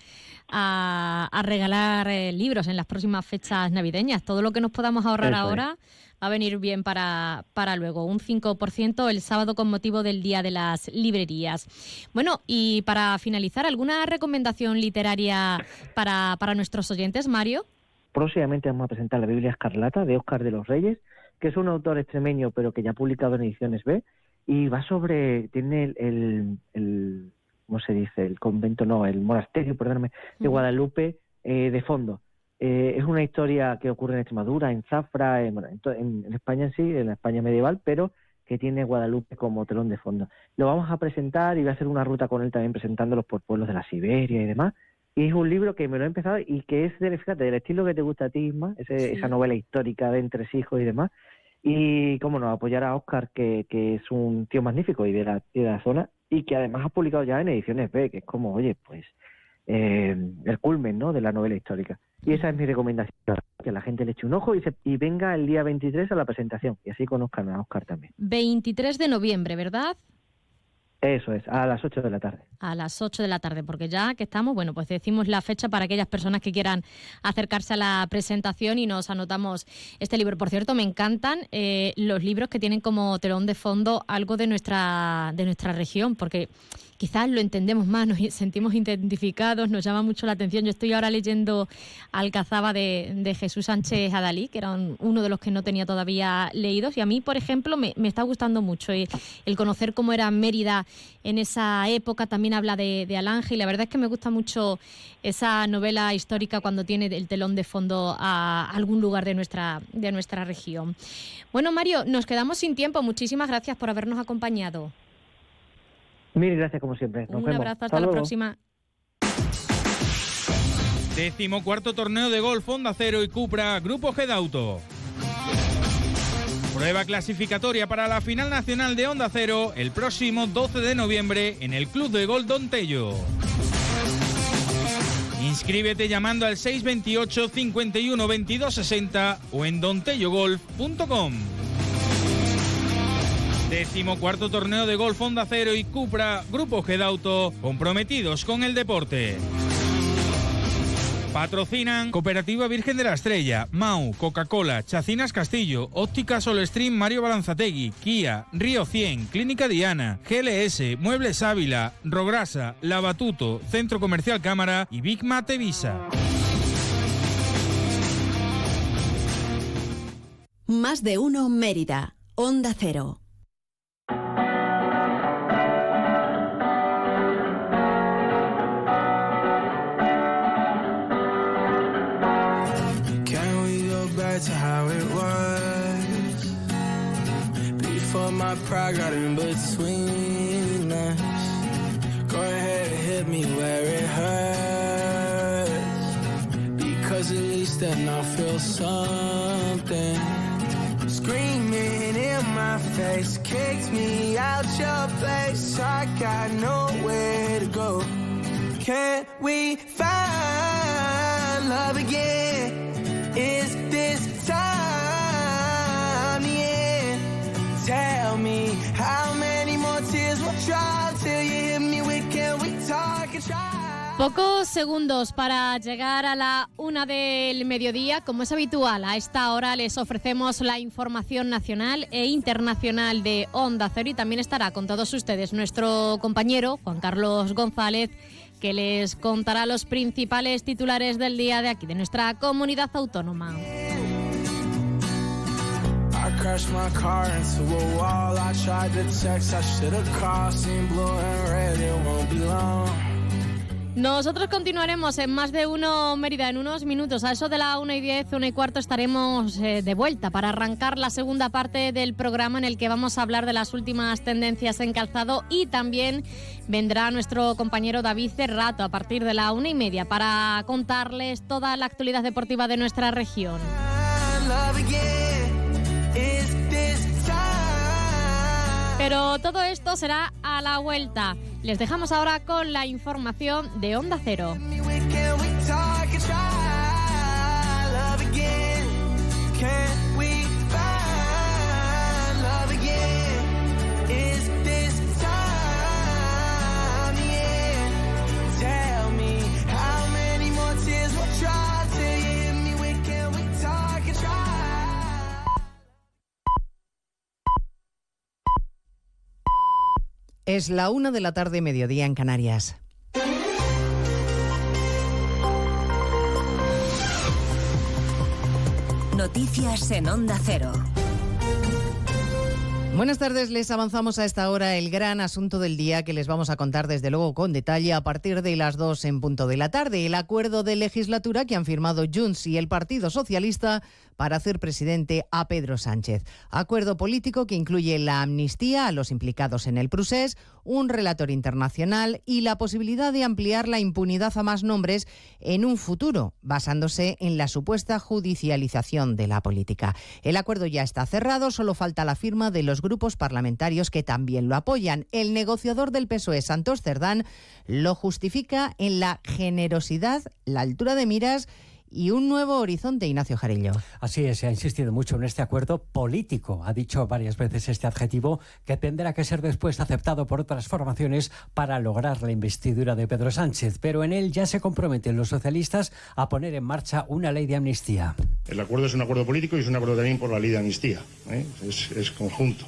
a, a regalar eh, libros en las próximas fechas navideñas. Todo lo que nos podamos ahorrar Eso es. ahora va a venir bien para, para luego. Un 5% el sábado con motivo del Día de las Librerías. Bueno, y para finalizar, ¿alguna recomendación literaria para, para nuestros oyentes, Mario? Próximamente vamos a presentar la Biblia Escarlata de Óscar de los Reyes, que es un autor extremeño, pero que ya ha publicado en ediciones B, y va sobre, tiene el, el, el- ¿cómo se dice? El convento, no, el monasterio, perdóname, de. Guadalupe eh, de fondo. Eh, es una historia que ocurre en Extremadura, en Zafra, en- en España en sí, en la España medieval, pero que tiene Guadalupe como telón de fondo. Lo vamos a presentar y voy a hacer una ruta con él también presentándolos por pueblos de la Siberia y demás. Y es un libro que me lo he empezado y que es, del, fíjate, del estilo que te gusta a ti, Isma, ese- Sí. esa novela histórica de entresijos y demás. Y, cómo no, apoyar a Oscar, que, que es un tío magnífico y de, la, de la zona, y que además ha publicado ya en ediciones B, que es como, oye, pues, eh, el culmen, ¿no?, de la novela histórica. Y esa es mi recomendación, que la gente le eche un ojo y, se, y venga el día 23 a la presentación, y así conozcan a Oscar también. 23 de noviembre, ¿verdad? Eso es, a las 8 de la tarde. a las 8 de la tarde, porque ya que estamos, bueno, pues decimos la fecha para aquellas personas que quieran acercarse a la presentación y nos anotamos este libro. Por cierto, me encantan eh, los libros que tienen como telón de fondo algo de nuestra, de nuestra región, porque quizás lo entendemos más, nos (laughs) sentimos identificados, nos llama mucho la atención. Yo estoy ahora leyendo Alcazaba de, de Jesús Sánchez Adalí, que era un- uno de los que no tenía todavía leídos, y a mí, por ejemplo, me, está gustando mucho eh, el conocer cómo era Mérida en esa época. También habla de, de Alange, y la verdad es que me gusta mucho esa novela histórica cuando tiene el telón de fondo a algún lugar de nuestra, de nuestra región. Bueno, Mario, nos quedamos sin tiempo. Muchísimas gracias por habernos acompañado. Mil gracias, como siempre. Nos Un vemos. abrazo, hasta la luego. próxima. Décimo cuarto torneo de golf Honda Cero y Cupra Grupo G de Auto. Prueba clasificatoria para la final nacional de Honda Cero el próximo 12 de noviembre en el Club de Golf Don Tello. Inscríbete llamando al 628 51 22 60 o en dontellogolf.com. Décimo cuarto torneo de golf Honda Cero y Cupra Grupo G de Auto comprometidos con el deporte. Patrocinan Cooperativa Virgen de la Estrella, Mau, Coca-Cola, Chacinas Castillo, Óptica Solestream Mario Balanzategui, Kia, Río 100, Clínica Diana, GLS, Muebles Ávila, Rograsa, Lavatuto, Centro Comercial Cámara y Big Mate Visa. Más de uno Mérida. Onda Cero. Pride got in between us. Go ahead and hit me where it hurts. Because at least then I'll feel something. Screaming in my face, kicks me out your place. I got nowhere to go. Can we find love again? Pocos segundos para llegar a la una del mediodía. Como es habitual, a esta hora les ofrecemos la información nacional e internacional de Onda Cero y también estará con todos ustedes nuestro compañero Juan Carlos González que les contará los principales titulares del día de aquí, de nuestra comunidad autónoma. Nosotros continuaremos en más de uno Mérida en unos minutos. A eso de la una y diez, una y cuarto estaremos eh, de vuelta para arrancar la segunda parte del programa en el que vamos a hablar de las últimas tendencias en calzado y también vendrá nuestro compañero David Cerrato a partir de la una y media para contarles toda la actualidad deportiva de nuestra región. Pero todo esto será a la vuelta. Les dejamos ahora con la información de Onda Cero. Es la una de la tarde, mediodía en Canarias. Noticias en Onda Cero. Buenas tardes, les avanzamos a esta hora el gran asunto del día que les vamos a contar desde luego con detalle a partir de las 2 en punto de la tarde. El acuerdo de legislatura que han firmado Junts y el Partido Socialista para hacer presidente a Pedro Sánchez. Acuerdo político que incluye la amnistía a los implicados en el procés, un relator internacional y la posibilidad de ampliar la impunidad a más nombres en un futuro, basándose en la supuesta judicialización de la política. El acuerdo ya está cerrado, solo falta la firma de los grupos parlamentarios que también lo apoyan. El negociador del PSOE, Santos Cerdán, lo justifica en la generosidad, la altura de miras y un nuevo horizonte, Ignacio Jarillo. Así es, se ha insistido mucho en este acuerdo político. Ha dicho varias veces este adjetivo que tendrá que ser después aceptado por otras formaciones para lograr la investidura de Pedro Sánchez. Pero en él ya se comprometen los socialistas a poner en marcha una ley de amnistía. El acuerdo es un acuerdo político y es un acuerdo también por la ley de amnistía. ¿eh? Es, es conjunto.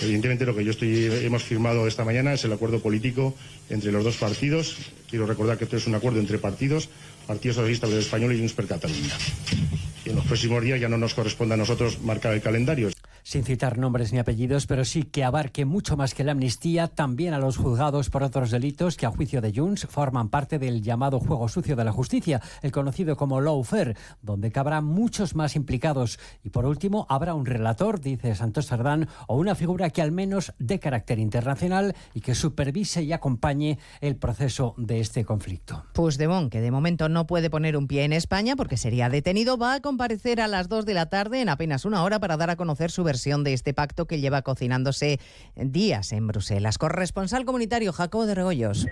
Evidentemente lo que yo estoy, hemos firmado esta mañana es el acuerdo político entre los dos partidos. Quiero recordar que esto es un acuerdo entre partidos, Partido Socialista Obrero Español y Junts per Catalunya. Y en los próximos días ya no nos corresponde a nosotros marcar el calendario. Sin citar nombres ni apellidos, pero sí que abarque mucho más que la amnistía, también a los juzgados por otros delitos que a juicio de Junts forman parte del llamado juego sucio de la justicia, el conocido como lawfare, donde cabrán muchos más implicados. Y por último, habrá un relator, dice Santos Sardán, o una figura que al menos de carácter internacional y que supervise y acompañe el proceso de este conflicto. Puigdemont, que de momento no puede poner un pie en España porque sería detenido, va a comparecer a las 2 de la tarde en apenas una hora para dar a conocer su versión de este pacto que lleva cocinándose días en Bruselas. Corresponsal comunitario Jacobo de Regoyos.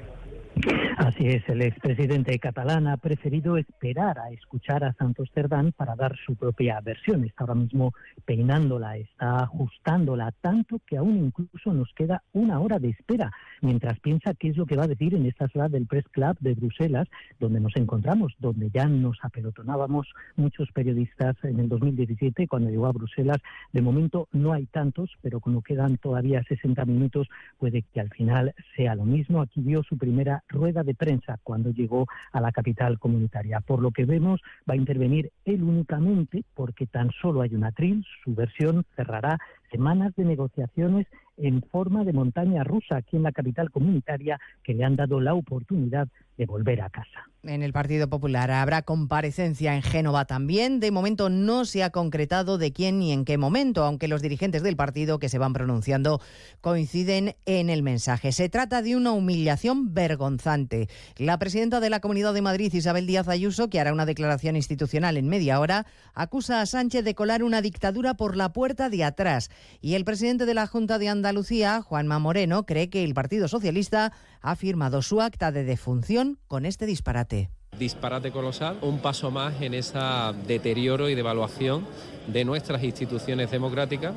Así es, el expresidente catalán ha preferido esperar a escuchar a Santos Cerdán para dar su propia versión. Está ahora mismo peinándola, está ajustándola tanto que aún incluso nos queda una hora de espera mientras piensa qué es lo que va a decir en esta sala del Press Club de Bruselas, donde nos encontramos, donde ya nos apelotonábamos muchos periodistas en el 2017 cuando llegó a Bruselas. De momento no hay tantos, pero como quedan todavía 60 minutos, puede que al final sea lo mismo. Aquí vio su primera rueda de prensa cuando llegó a la capital comunitaria. Por lo que vemos, va a intervenir él únicamente porque tan solo hay un atril, su versión cerrará semanas de negociaciones en forma de montaña rusa aquí en la capital comunitaria que le han dado la oportunidad de volver a casa. En el Partido Popular habrá comparecencia en Génova también. De momento no se ha concretado de quién ni en qué momento, aunque los dirigentes del partido que se van pronunciando coinciden en el mensaje. Se trata de una humillación vergonzante. La presidenta de la Comunidad de Madrid, Isabel Díaz Ayuso, que hará una declaración institucional en media hora, acusa a Sánchez de colar una dictadura por la puerta de atrás. Y el presidente de la Junta de Andalucía, Juanma Moreno, cree que el Partido Socialista ha firmado su acta de defunción con este disparate. Disparate colosal, un paso más en ese deterioro y devaluación de nuestras instituciones democráticas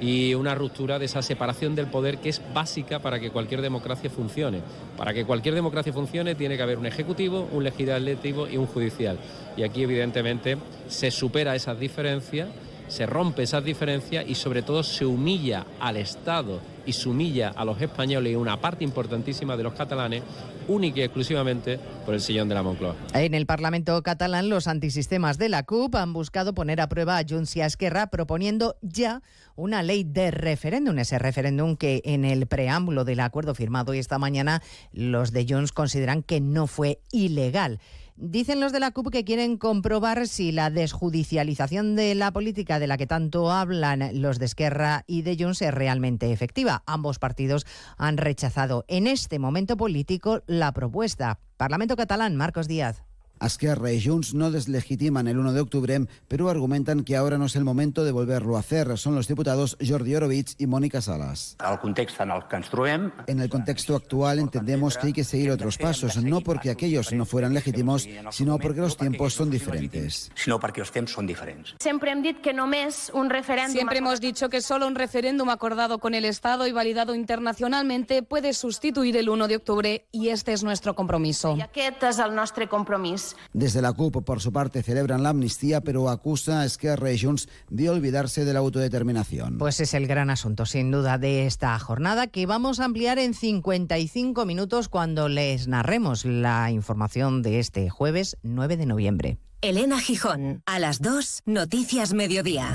y una ruptura de esa separación del poder que es básica para que cualquier democracia funcione. Para que cualquier democracia funcione tiene que haber un ejecutivo, un legislativo y un judicial. Y aquí evidentemente se supera esas diferencias se rompe esas diferencias y sobre todo se humilla al Estado y se humilla a los españoles y una parte importantísima de los catalanes única y exclusivamente por el sillón de la Moncloa. En el Parlamento catalán, los antisistemas de la CUP han buscado poner a prueba a Junts y Esquerra proponiendo ya una ley de referéndum, ese referéndum que en el preámbulo del acuerdo firmado esta mañana los de Junts consideran que no fue ilegal. Dicen los de la CUP que quieren comprobar si la desjudicialización de la política de la que tanto hablan los de Esquerra y de Junts es realmente efectiva. Ambos partidos han rechazado en este momento político la propuesta. Parlamento catalán, Marcos Díaz. Esquerra y Junts no deslegitiman el 1 de octubre, pero argumentan que ahora no es el momento de volverlo a hacer. Son los diputados Jordi Orovich y Mónica Salas. El en el que ens trobem... En el contexto actual entendemos que hay que seguir otros pasos, no porque aquellos no fueran legítimos, sino porque los tiempos son diferentes. Sino perquè els temps són diferents. Siempre hem dit que només un referéndum... Siempre hemos dicho que solo un referéndum acordado con el Estado y validado internacionalmente puede sustituir el 1 de octubre y este es nuestro compromiso. I aquest és el nostre compromís. País. Desde la CUP, por su parte, celebran la amnistía, pero acusa a Esquerra y Junts de olvidarse de la autodeterminación. Pues es el gran asunto, sin duda, de esta jornada que vamos a ampliar en 55 minutos cuando les narremos la información de este jueves 9 de noviembre. Elena Gijón, a las 2, Noticias Mediodía.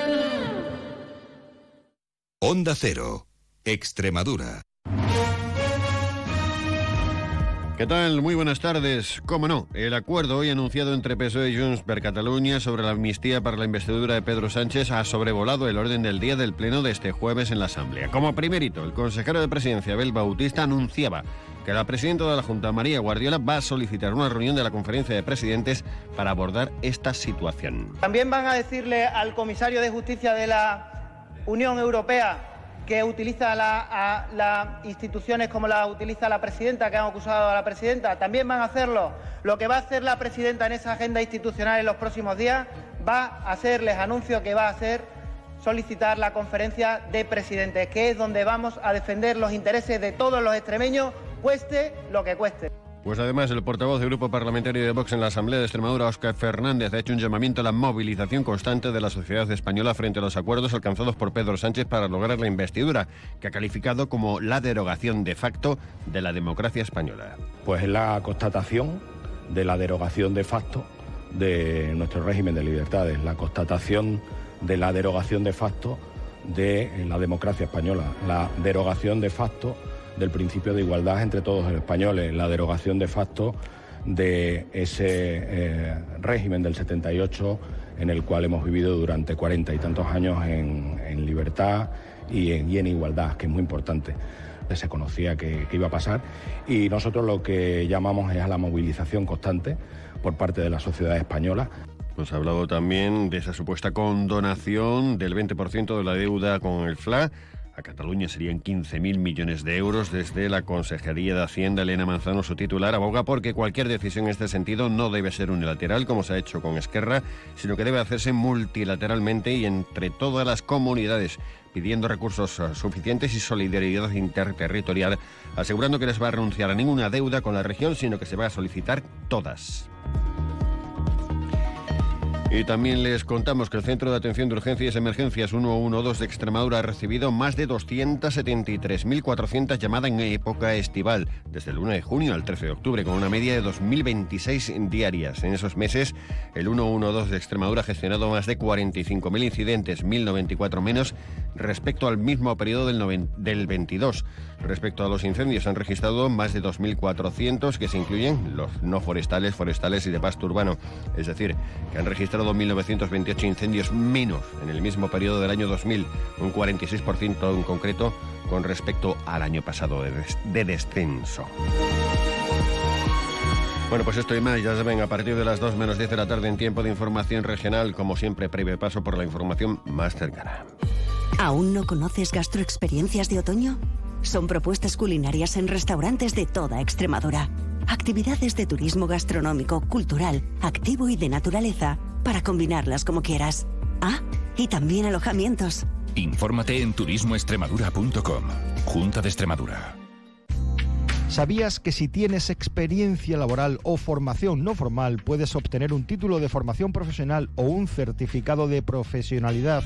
Onda Cero, Extremadura. ¿Qué tal? Muy buenas tardes. Cómo no, el acuerdo hoy anunciado entre PSOE y Junts per Cataluña sobre la amnistía para la investidura de Pedro Sánchez ha sobrevolado el orden del día del pleno de este jueves en la Asamblea. Como primerito, el consejero de presidencia Abel Bautista anunciaba que la presidenta de la Junta, María Guardiola, va a solicitar una reunión de la conferencia de presidentes para abordar esta situación. También van a decirle al comisario de justicia de la Unión Europea que utiliza las instituciones como la utiliza la presidenta, que han acusado a la presidenta, también van a hacerlo. Lo que va a hacer la presidenta en esa agenda institucional en los próximos días va a ser, les anuncio que va a ser solicitar la conferencia de presidentes, que es donde vamos a defender los intereses de todos los extremeños, cueste lo que cueste. Pues además, el portavoz del Grupo Parlamentario de Vox en la Asamblea de Extremadura, Óscar Fernández, ha hecho un llamamiento a la movilización constante de la sociedad española frente a los acuerdos alcanzados por Pedro Sánchez para lograr la investidura, que ha calificado como la derogación de facto de la democracia española. Pues es la constatación de la derogación de facto de nuestro régimen de libertades, la constatación de la derogación de facto de la democracia española, la derogación de facto del principio de igualdad entre todos los españoles, la derogación de facto de ese eh, régimen del 78 en el cual hemos vivido durante cuarenta y tantos años en, libertad y en, igualdad, que es muy importante. Se conocía que, iba a pasar y nosotros lo que llamamos es a la movilización constante por parte de la sociedad española. Nos ha hablado también de esa supuesta condonación del 20% de la deuda con el FLA a Cataluña serían 15.000 millones de euros. Desde la Consejería de Hacienda, Elena Manzano, su titular, aboga porque cualquier decisión en este sentido no debe ser unilateral, como se ha hecho con Esquerra, sino que debe hacerse multilateralmente y entre todas las comunidades, pidiendo recursos eh, suficientes y solidaridad interterritorial, asegurando que les va a renunciar a ninguna deuda con la región, sino que se va a solicitar todas. Y también les contamos que el Centro de Atención de Urgencias y Emergencias 112 de Extremadura ha recibido más de 273.400 llamadas en época estival, desde el 1 de junio al 13 de octubre, con una media de 2.026 diarias. En esos meses, el 112 de Extremadura ha gestionado más de 45.000 incidentes, 1.094 menos respecto al mismo periodo del, del 22. Respecto a los incendios, han registrado más de 2.400, que se incluyen los no forestales, forestales y de pasto urbano. Es decir, que han registrado 1.928 incendios menos en el mismo periodo del año 2000, un 46% en concreto con respecto al año pasado de, descenso. Bueno, pues esto y más, ya saben, a partir de las 2 menos 10 de la tarde en tiempo de información regional, como siempre, previo paso por la información más cercana. ¿Aún no conoces gastroexperiencias de otoño? Son propuestas culinarias en restaurantes de toda Extremadura. Actividades de turismo gastronómico, cultural, activo y de naturaleza para combinarlas como quieras. Ah, y también alojamientos. Infórmate en turismoextremadura.com. Junta de Extremadura. ¿Sabías que si tienes experiencia laboral o formación no formal puedes obtener un título de formación profesional o un certificado de profesionalidad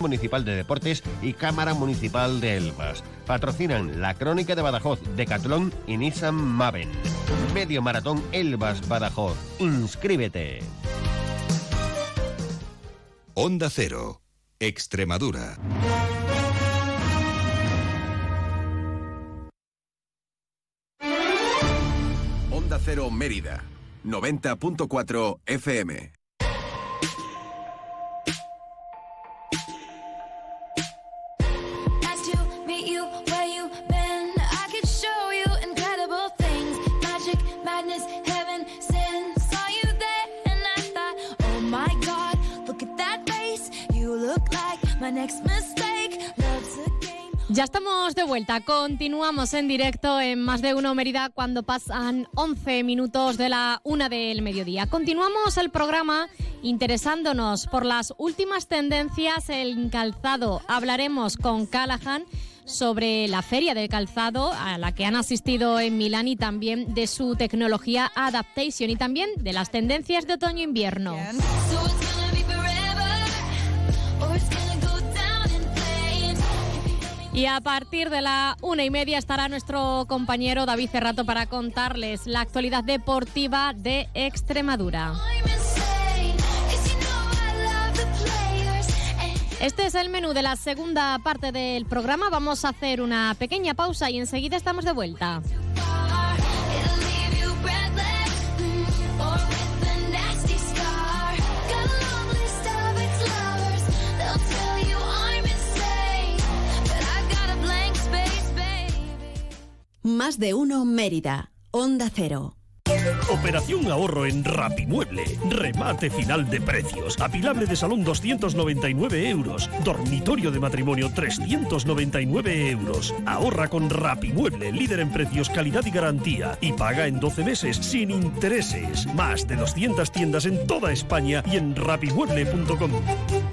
Municipal de Deportes y Cámara Municipal de Elvas. Patrocinan la Crónica de Badajoz, Decathlon y Nissan Maven. Medio Maratón Elvas Badajoz. Inscríbete. Onda Cero, Extremadura. Onda Cero Mérida, 90.4 FM. Ya estamos de vuelta, continuamos en directo en Más de Uno Mérida cuando pasan 11 minutos de la una del mediodía. Continuamos el programa interesándonos por las últimas tendencias en calzado. Hablaremos con Callahan sobre la feria del calzado a la que han asistido en Milán y también de su tecnología Adaptation y también de las tendencias de otoño-invierno. Y a partir de la una y media estará nuestro compañero David Cerrato para contarles la actualidad deportiva de Extremadura. Este es el menú de la segunda parte del programa. Vamos a hacer una pequeña pausa y enseguida estamos de vuelta. Más de uno Mérida. Onda Cero. Operación ahorro en Rapimueble. Remate final de precios. Apilable de salón 299 euros. Dormitorio de matrimonio 399 euros. Ahorra con Rapimueble, líder en precios, calidad y garantía. Y paga en 12 meses sin intereses. Más de 200 tiendas en toda España y en rapimueble.com.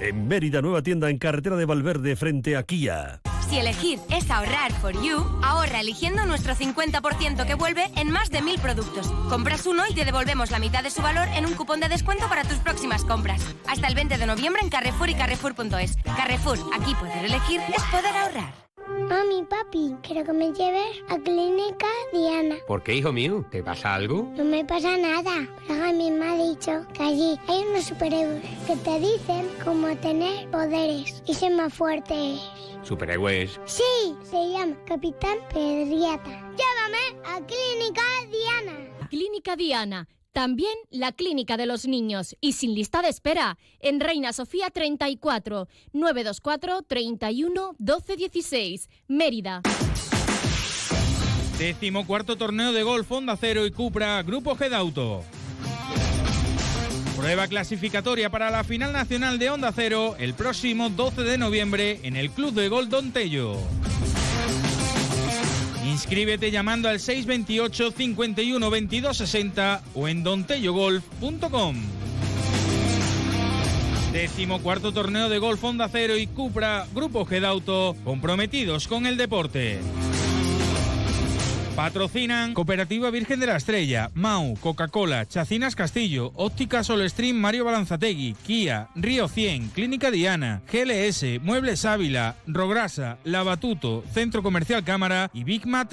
En Mérida, nueva tienda en carretera de Valverde frente a Kia. Si elegir es ahorrar for you, ahorra eligiendo nuestro 50% que vuelve en más de mil productos. Compras uno y te devolvemos la mitad de su valor en un cupón de descuento para tus próximas compras. Hasta el 20 de noviembre en Carrefour y Carrefour.es. Carrefour, aquí poder elegir es poder ahorrar. Mami, papi, quiero que me lleves a Clínica Diana. ¿Por qué, hijo mío? ¿Te pasa algo? No me pasa nada, pero a mí me ha dicho que allí hay unos superhéroes que te dicen cómo tener poderes y ser más fuertes. Superhéroes. Sí, se llama Capitán Pedriata. Llévame a Clínica Diana. Clínica Diana. También la Clínica de los Niños. Y sin lista de espera. En Reina Sofía 34, 924 31 12 16. Mérida. Décimo cuarto torneo de golf Honda Cero y Cupra Grupo Head Auto. Prueba clasificatoria para la final nacional de Honda Cero el próximo 12 de noviembre en el Club de Golf Don Tello. Inscríbete llamando al 628 51 22 60 o en dontellogolf.com. Décimo cuarto torneo de golf Honda Cero y Cupra Grupo Head Auto comprometidos con el deporte. Patrocinan Cooperativa Virgen de la Estrella, Mau, Coca-Cola, Chacinas Castillo, Óptica Solestream Mario Balanzategui, Kia, Río 100, Clínica Diana, GLS, Muebles Ávila, Rograsa, Lavatuto, Centro Comercial Cámara y Big Mate.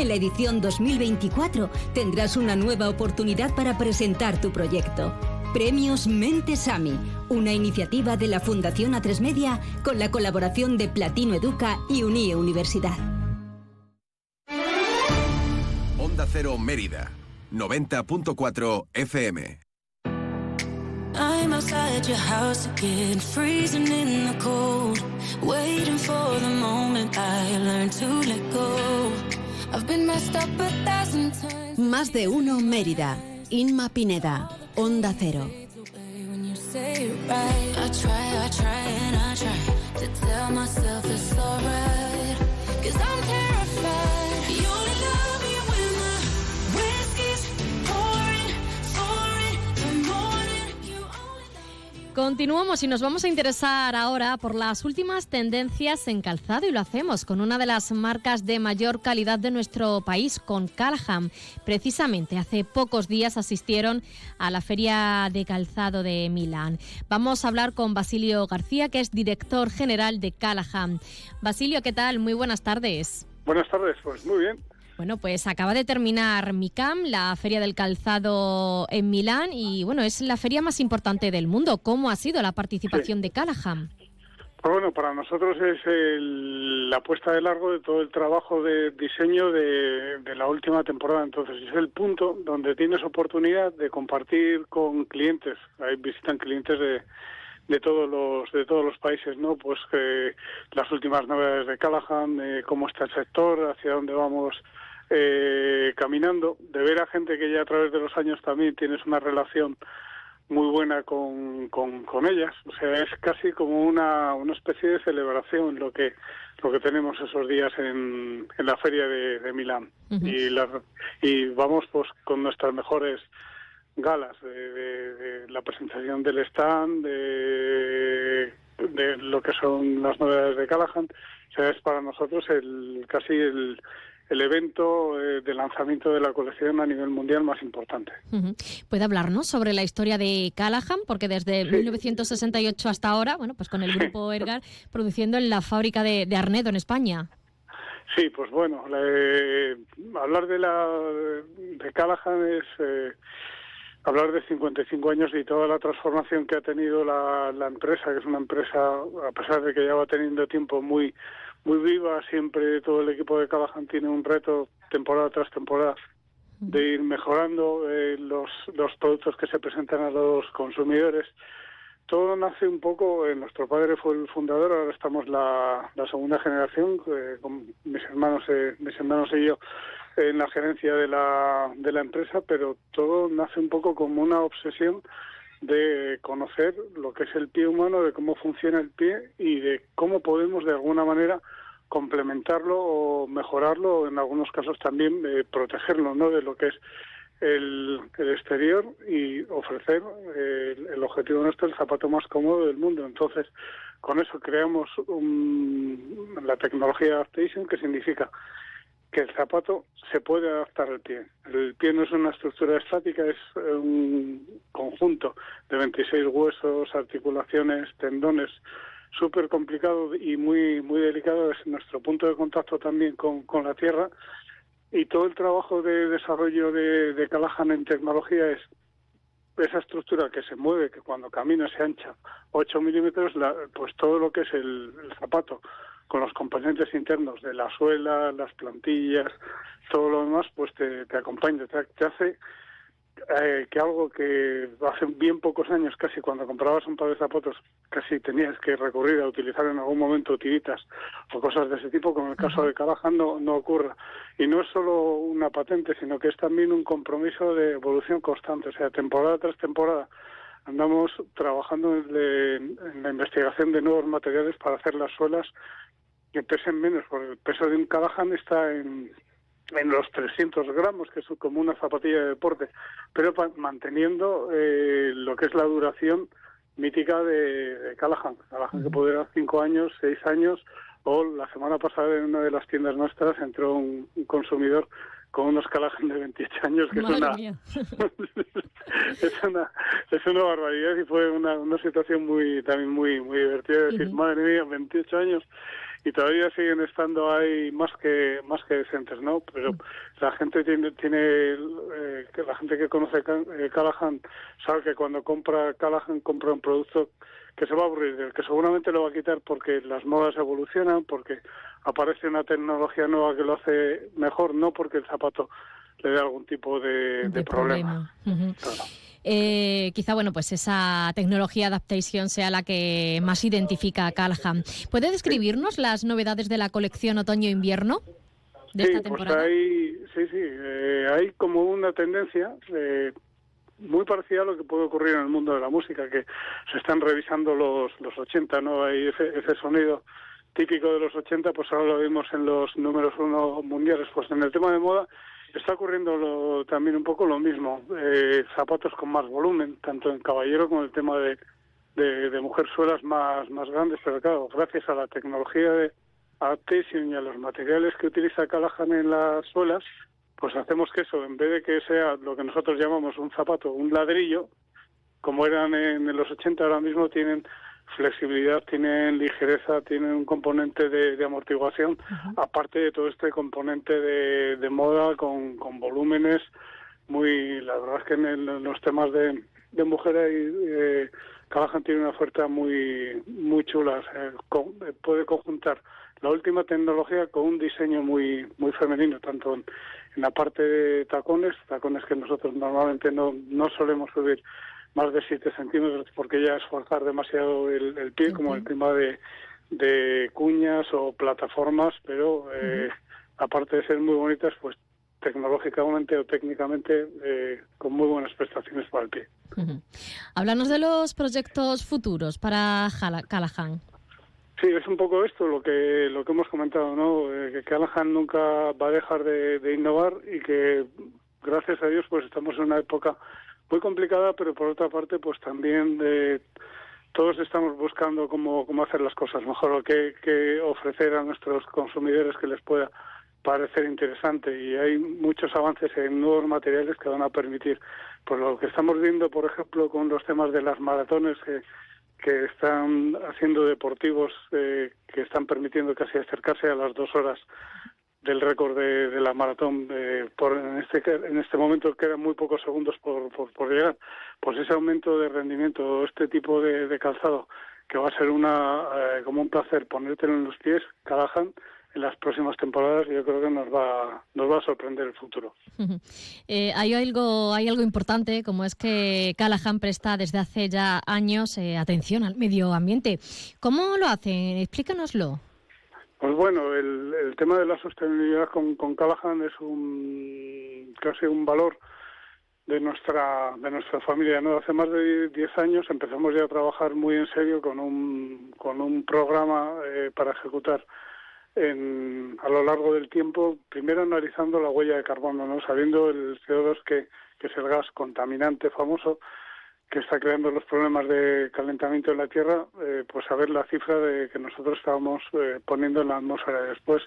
en la edición 2024 tendrás una nueva oportunidad para presentar tu proyecto. Premios Mentesami, una iniciativa de la Fundación A3 Media con la colaboración de Platino Educa y Unie Universidad. Onda Cero Mérida, 90.4 FM. I'm outside your house again, freezing in the cold, waiting for the moment I learn to let go. I've been messed up a thousand times. Más de uno Mérida. Inma Pineda, Onda Cero. when you say it right. I try, I try, and I try to tell myself it's alright. Cause I'm Continuamos y nos vamos a interesar ahora por las últimas tendencias en calzado y lo hacemos con una de las marcas de mayor calidad de nuestro país, con Callahan. Precisamente hace pocos días asistieron a la Feria de Calzado de Milán. Vamos a hablar con Basilio García, que es director general de Callahan. Basilio, ¿qué tal? Muy buenas tardes. Buenas tardes, pues muy bien. Bueno, pues acaba de terminar MICAM, la Feria del Calzado en Milán, y bueno, es la feria más importante del mundo. ¿Cómo ha sido la participación de Callahan? Pues bueno, para nosotros es el- la puesta de largo de todo el trabajo de diseño de, de la última temporada. Entonces es el punto donde tienes oportunidad de compartir con clientes. Ahí visitan clientes de, de todos los de todos los países, ¿no? Pues que las últimas novedades de Callahan, eh, cómo está el sector, hacia dónde vamos eh, caminando, de ver a gente que ya a través de los años también tienes una relación muy buena con, con, con ellas. O sea, es casi como una, una especie de celebración lo que lo que tenemos esos días en, en la feria de, de Milán. y, las- y vamos pues con nuestras mejores galas de, de- de la presentación del stand, de, de lo que son las novedades de Callahan. O sea, es para nosotros el casi el, el evento eh, de lanzamiento de la colección a nivel mundial más importante. ¿Puede hablarnos sobre la historia de Callahan? Porque desde 1968 hasta ahora, bueno, pues con el grupo Ergar produciendo en la fábrica de, de Arnedo en España. Sí, pues bueno, le- hablar de la de Callahan es eh, hablar de 55 años y toda la transformación que ha tenido la, la empresa, que es una empresa, a pesar de que ya va teniendo tiempo muy muy viva, siempre todo el equipo de Callahan tiene un reto temporada tras temporada de ir mejorando eh, los, los productos que se presentan a los consumidores. Todo nace un poco, eh, nuestro padre fue el fundador, ahora estamos la, la segunda generación, eh, con mis hermanos, eh, mis hermanos y yo, en la gerencia de la, de la empresa, pero todo nace un poco como una obsesión de conocer lo que es el pie humano, de cómo funciona el pie y de cómo podemos de alguna manera complementarlo o mejorarlo, o en algunos casos también eh, protegerlo ¿no? de lo que es el, exterior y ofrecer eh, el, el objetivo nuestro, el zapato más cómodo del mundo. Entonces, con eso creamos un- la tecnología adaptation, que significa que el zapato se puede adaptar al pie. El pie no es una estructura estática, es eh, un conjunto de 26 huesos, articulaciones, tendones, súper complicado y muy muy delicado. Es nuestro punto de contacto también con, con la tierra. Y todo el trabajo de desarrollo de, de Callahan en tecnología es esa estructura que se mueve, que cuando camina se ancha 8 milímetros, la- pues todo lo que es el, el zapato, con los componentes internos de la suela, las plantillas, todo lo demás, pues te, te acompaña, te, te hace eh, que algo que hace bien pocos años, casi cuando comprabas un par de zapatos, casi tenías que recurrir a utilizar en algún momento tiritas o cosas de ese tipo, como en el caso de Callahan no, no ocurra. Y no es solo una patente, sino que es también un compromiso de evolución constante, o sea, temporada tras temporada andamos trabajando en la investigación de nuevos materiales para hacer las suelas que pesen menos, porque el peso de un Callahan está en, en los 300 gramos, que es como una zapatilla de deporte, pero pa- manteniendo eh, lo que es la duración mítica de, de Callahan. Callahan que puede durar 5 años, 6 años, o la semana pasada en una de las tiendas nuestras entró un, un consumidor con unos Callahan de 28 años, que es una, (laughs) es una es una barbaridad y fue una, una situación muy también muy muy divertida decir madre mía 28 años y todavía siguen estando ahí más que más que decentes no pero la gente tiene tiene eh, que la gente que conoce eh, Callahan sabe que cuando compra Callahan compra un producto que se va a aburrir del que seguramente lo va a quitar porque las modas evolucionan porque aparece una tecnología nueva que lo hace mejor no porque el zapato le dé algún tipo de, de problema. Ujú. Eh, quizá, bueno, pues esa tecnología adaptation sea la que más identifica a Callahan. ¿Puede describirnos las novedades de la colección otoño-invierno de sí, esta pues temporada? hay, sí, sí, eh, hay como una tendencia. eh, muy parecida a lo que puede ocurrir en el mundo de la música, que se están revisando los, los 80, ¿no? Hay ese, ese sonido típico de los 80, pues ahora lo vimos en los números uno mundiales. Pues en el tema de moda está ocurriendo lo- también un poco lo mismo. Eh, zapatos con más volumen, tanto en caballero como el tema de, de, de mujer suelas más, más grandes, pero claro, gracias a la tecnología de adaptation y a los materiales que utiliza Callahan en las suelas, pues hacemos que eso, en vez de que sea lo que nosotros llamamos un zapato, un ladrillo, como eran en, los 80, ahora mismo tienen flexibilidad, tienen ligereza, tienen un componente de, de amortiguación, aparte de todo este componente de, de moda con, con volúmenes muy, la verdad es que en, el- en los temas de, de mujer ahí, eh, Callahan tiene una oferta muy muy chula, con- eh, puede conjuntar la última tecnología con un diseño muy muy femenino, tanto en, en la parte de tacones, tacones que nosotros normalmente no, no solemos subir más de 7 centímetros porque ya es forjar demasiado el, el pie, como el tema de, de cuñas o plataformas, pero eh, aparte de ser muy bonitas, pues tecnológicamente o técnicamente eh, con muy buenas prestaciones para el pie. Háblanos de los proyectos futuros para Callahan. Sí, es un poco esto lo que lo que hemos comentado, ¿no? Eh, que Callahan nunca va a dejar de, de innovar y que gracias a Dios pues estamos en una época muy complicada, pero por otra parte pues también eh, todos estamos buscando cómo, cómo hacer las cosas mejor o qué, qué ofrecer a nuestros consumidores que les pueda parecer interesante. Y hay muchos avances en nuevos materiales que van a permitir pues lo que estamos viendo por ejemplo con los temas de las maratones que que están haciendo deportivos eh, que están permitiendo casi acercarse a las dos horas del récord de, de la maratón eh, por en este en este momento quedan muy pocos segundos por, por, por llegar pues ese aumento de rendimiento este tipo de, de calzado que va a ser una eh, como un placer ponértelo en los pies Callahan en las próximas temporadas yo creo que nos va nos va a sorprender el futuro. (laughs) Eh, hay algo hay algo importante como es que Callahan presta desde hace ya años eh, atención al medio ambiente. ¿Cómo lo hacen? Explícanoslo. Pues bueno, el, el tema de la sostenibilidad con, con Callahan es un casi un valor de nuestra de nuestra familia. ¿no? Hace más de 10 años empezamos ya a trabajar muy en serio con un, con un programa eh, para ejecutar en, a lo largo del tiempo, primero analizando la huella de carbono, ¿no? sabiendo el CO2 que, que es el gas contaminante famoso que está creando los problemas de calentamiento en la Tierra, eh, pues saber la cifra de que nosotros estábamos eh, poniendo en la atmósfera. Después,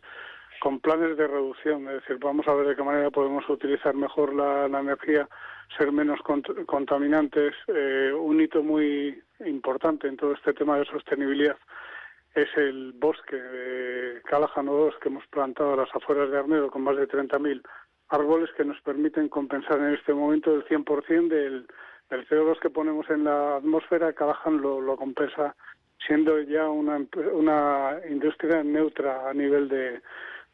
con planes de reducción, es decir, vamos a ver de qué manera podemos utilizar mejor la, energía, ser menos cont- contaminantes. Eh, un hito muy importante en todo este tema de sostenibilidad es el bosque de Callahan O2 que hemos plantado a las afueras de Arnedo con más de 30.000 árboles que nos permiten compensar en este momento el 100% del, del CO2 que ponemos en la atmósfera. Callahan lo, lo compensa siendo ya una, una industria neutra a nivel de,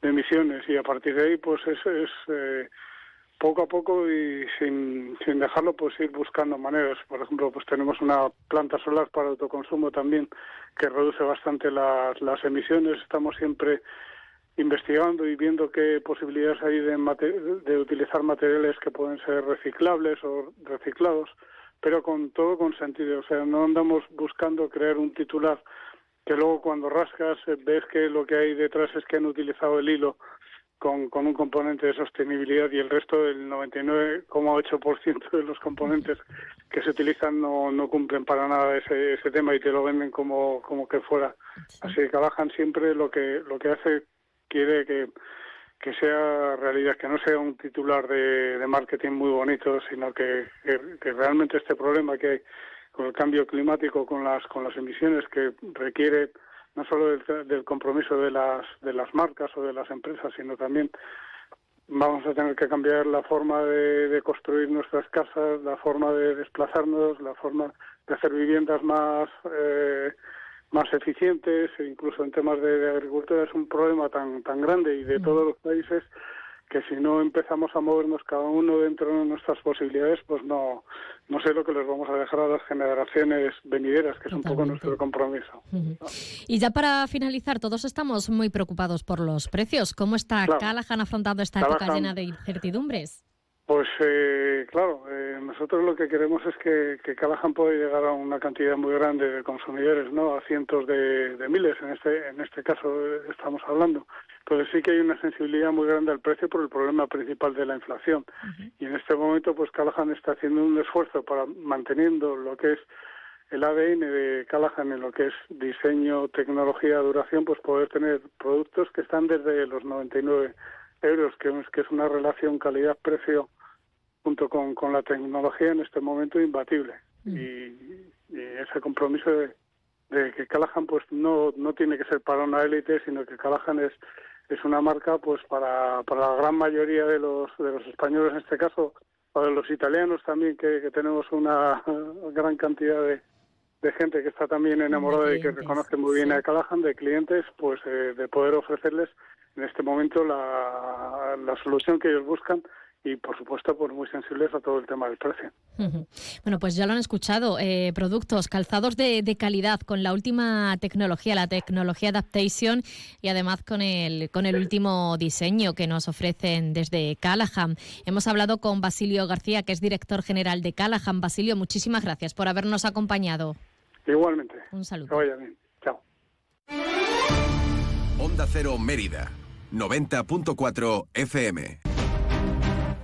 de emisiones y a partir de ahí pues es, es eh, poco a poco y sin, sin dejarlo pues ir buscando maneras por ejemplo pues tenemos una planta solar para autoconsumo también que reduce bastante las, las emisiones estamos siempre investigando y viendo qué posibilidades hay de, de utilizar materiales que pueden ser reciclables o reciclados pero con todo con sentido o sea no andamos buscando crear un titular que luego cuando rascas eh, ves que lo que hay detrás es que han utilizado el hilo con, con un componente de sostenibilidad y el resto del 99,8% de los componentes que se utilizan no, no cumplen para nada ese, ese tema y te lo venden como, como que fuera. Así que Callahan siempre lo que, lo que hace quiere que, que sea realidad, que no sea un titular de, marketing muy bonito, sino que, que, que realmente este problema que hay con el cambio climático, con las, con las emisiones que requiere no solo del, del compromiso de las, de las marcas o de las empresas, sino también vamos a tener que cambiar la forma de, de construir nuestras casas, la forma de desplazarnos, la forma de hacer viviendas más eh, más eficientes, e incluso en temas de, de agricultura es un problema tan tan grande y de todos los países que si no empezamos a movernos cada uno dentro de nuestras posibilidades, pues no no sé lo que les vamos a dejar a las generaciones venideras, que es un poco nuestro compromiso. Y ya para finalizar, todos estamos muy preocupados por los precios. ¿Cómo está Claro. Callahan afrontando esta época llena de incertidumbres? Pues eh, claro, eh, nosotros lo que queremos es que, que Callahan pueda llegar a una cantidad muy grande de consumidores, ¿no? A cientos de, de miles, en este en este caso eh, estamos hablando. Entonces sí que hay una sensibilidad muy grande al precio por el problema principal de la inflación. Y en este momento, pues Callahan está haciendo un esfuerzo para manteniendo lo que es el ADN de Callahan en lo que es diseño, tecnología, duración, pues poder tener productos que están desde los 99 euros, que es, que es una relación calidad-precio junto con, con la tecnología en este momento imbatible. Y, y ese compromiso de, de que Callahan pues no, no tiene que ser para una élite, sino que Callahan es, es una marca pues para, para la gran mayoría de los, de los españoles en este caso, o de los italianos también, que, que tenemos una (laughs) gran cantidad de, de gente que está también enamorada y que reconoce muy bien a Callahan, de clientes, pues eh, de poder ofrecerles en este momento la, la solución que ellos buscan y por supuesto pues muy sensibles a todo el tema del precio. Bueno, pues ya lo han escuchado. eh, productos, calzados de, de calidad con la última tecnología, la tecnología Adaptation y además con el, con el último diseño que nos ofrecen desde Callahan. Hemos hablado con Basilio García, que es director general de Callahan. Basilio, muchísimas gracias por habernos acompañado. Igualmente. Un saludo. Que vaya bien. Chao. Onda Cero Mérida, 90.4 FM.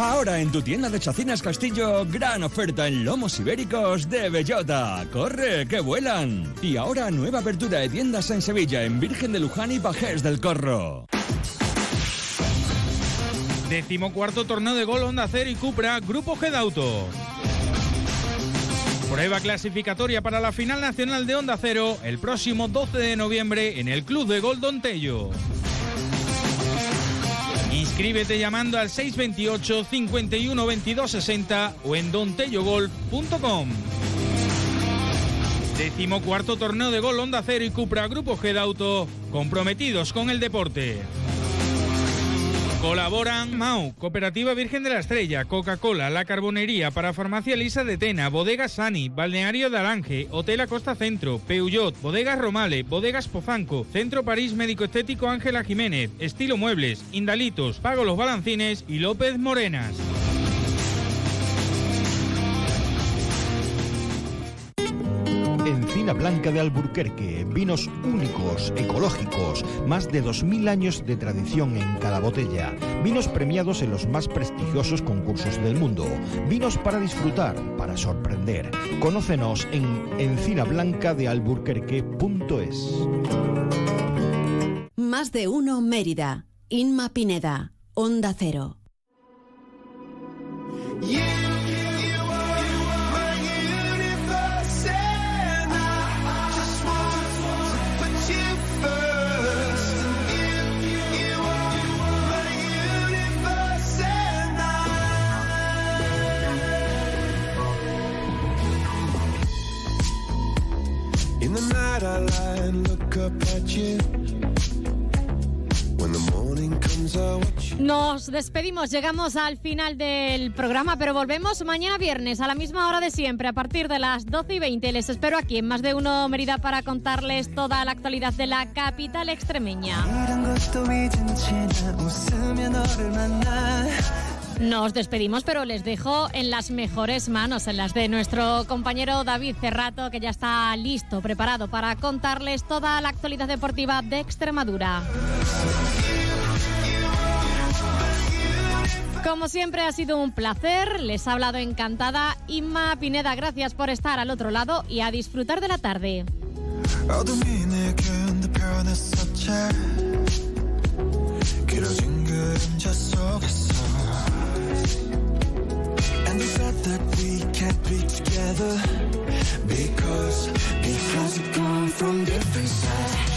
Ahora en tu tienda de Chacinas Castillo, gran oferta en lomos ibéricos de bellota. ¡Corre, que vuelan! Y ahora nueva apertura de tiendas en Sevilla, en Virgen de Luján y Pajés del Corro. Decimocuarto torneo de gol Honda Cero y Cupra, Grupo Gedauto. Prueba clasificatoria para la final nacional de Honda Cero el próximo 12 de noviembre en el Club de Gol Don Tello. Inscríbete llamando al 628 51 22 60 o en dontellogolf.com. Décimo cuarto torneo de gol Honda Cero y Cupra Grupo Gedauto, comprometidos con el deporte. Colaboran Mau, Cooperativa Virgen de la Estrella, Coca-Cola, La Carbonería, para Farmacia Lisa de Tena, Bodega Sani, Balneario de Alange, Hotel Acosta Centro, Peugeot, Bodegas Romale, Bodegas Pozanco, Centro París Médico Estético Ángela Jiménez, Estilo Muebles, Indalitos, Pago Los Balancines y López Morenas. Encina Blanca de Alburquerque, vinos únicos, ecológicos, más de 2.000 años de tradición en cada botella, vinos premiados en los más prestigiosos concursos del mundo, vinos para disfrutar, para sorprender. Conócenos en encinablancadealburquerque.es. Más de uno Mérida. Inma Pineda. Onda Cero. In Nos despedimos, llegamos al final del programa, pero volvemos mañana viernes a la misma hora de siempre, a partir de las 12 y 20. Les espero aquí en Más de Uno Mérida para contarles toda la actualidad de la capital extremeña. Nos despedimos, pero les dejo en las mejores manos, en las de nuestro compañero David Cerrato, que ya está listo, preparado para contarles toda la actualidad deportiva de Extremadura. Como siempre ha sido un placer, les ha hablado encantada Inma Pineda, gracias por estar al otro lado y a disfrutar de la tarde. And the fact that we can't be together Because, because we've come from different sides.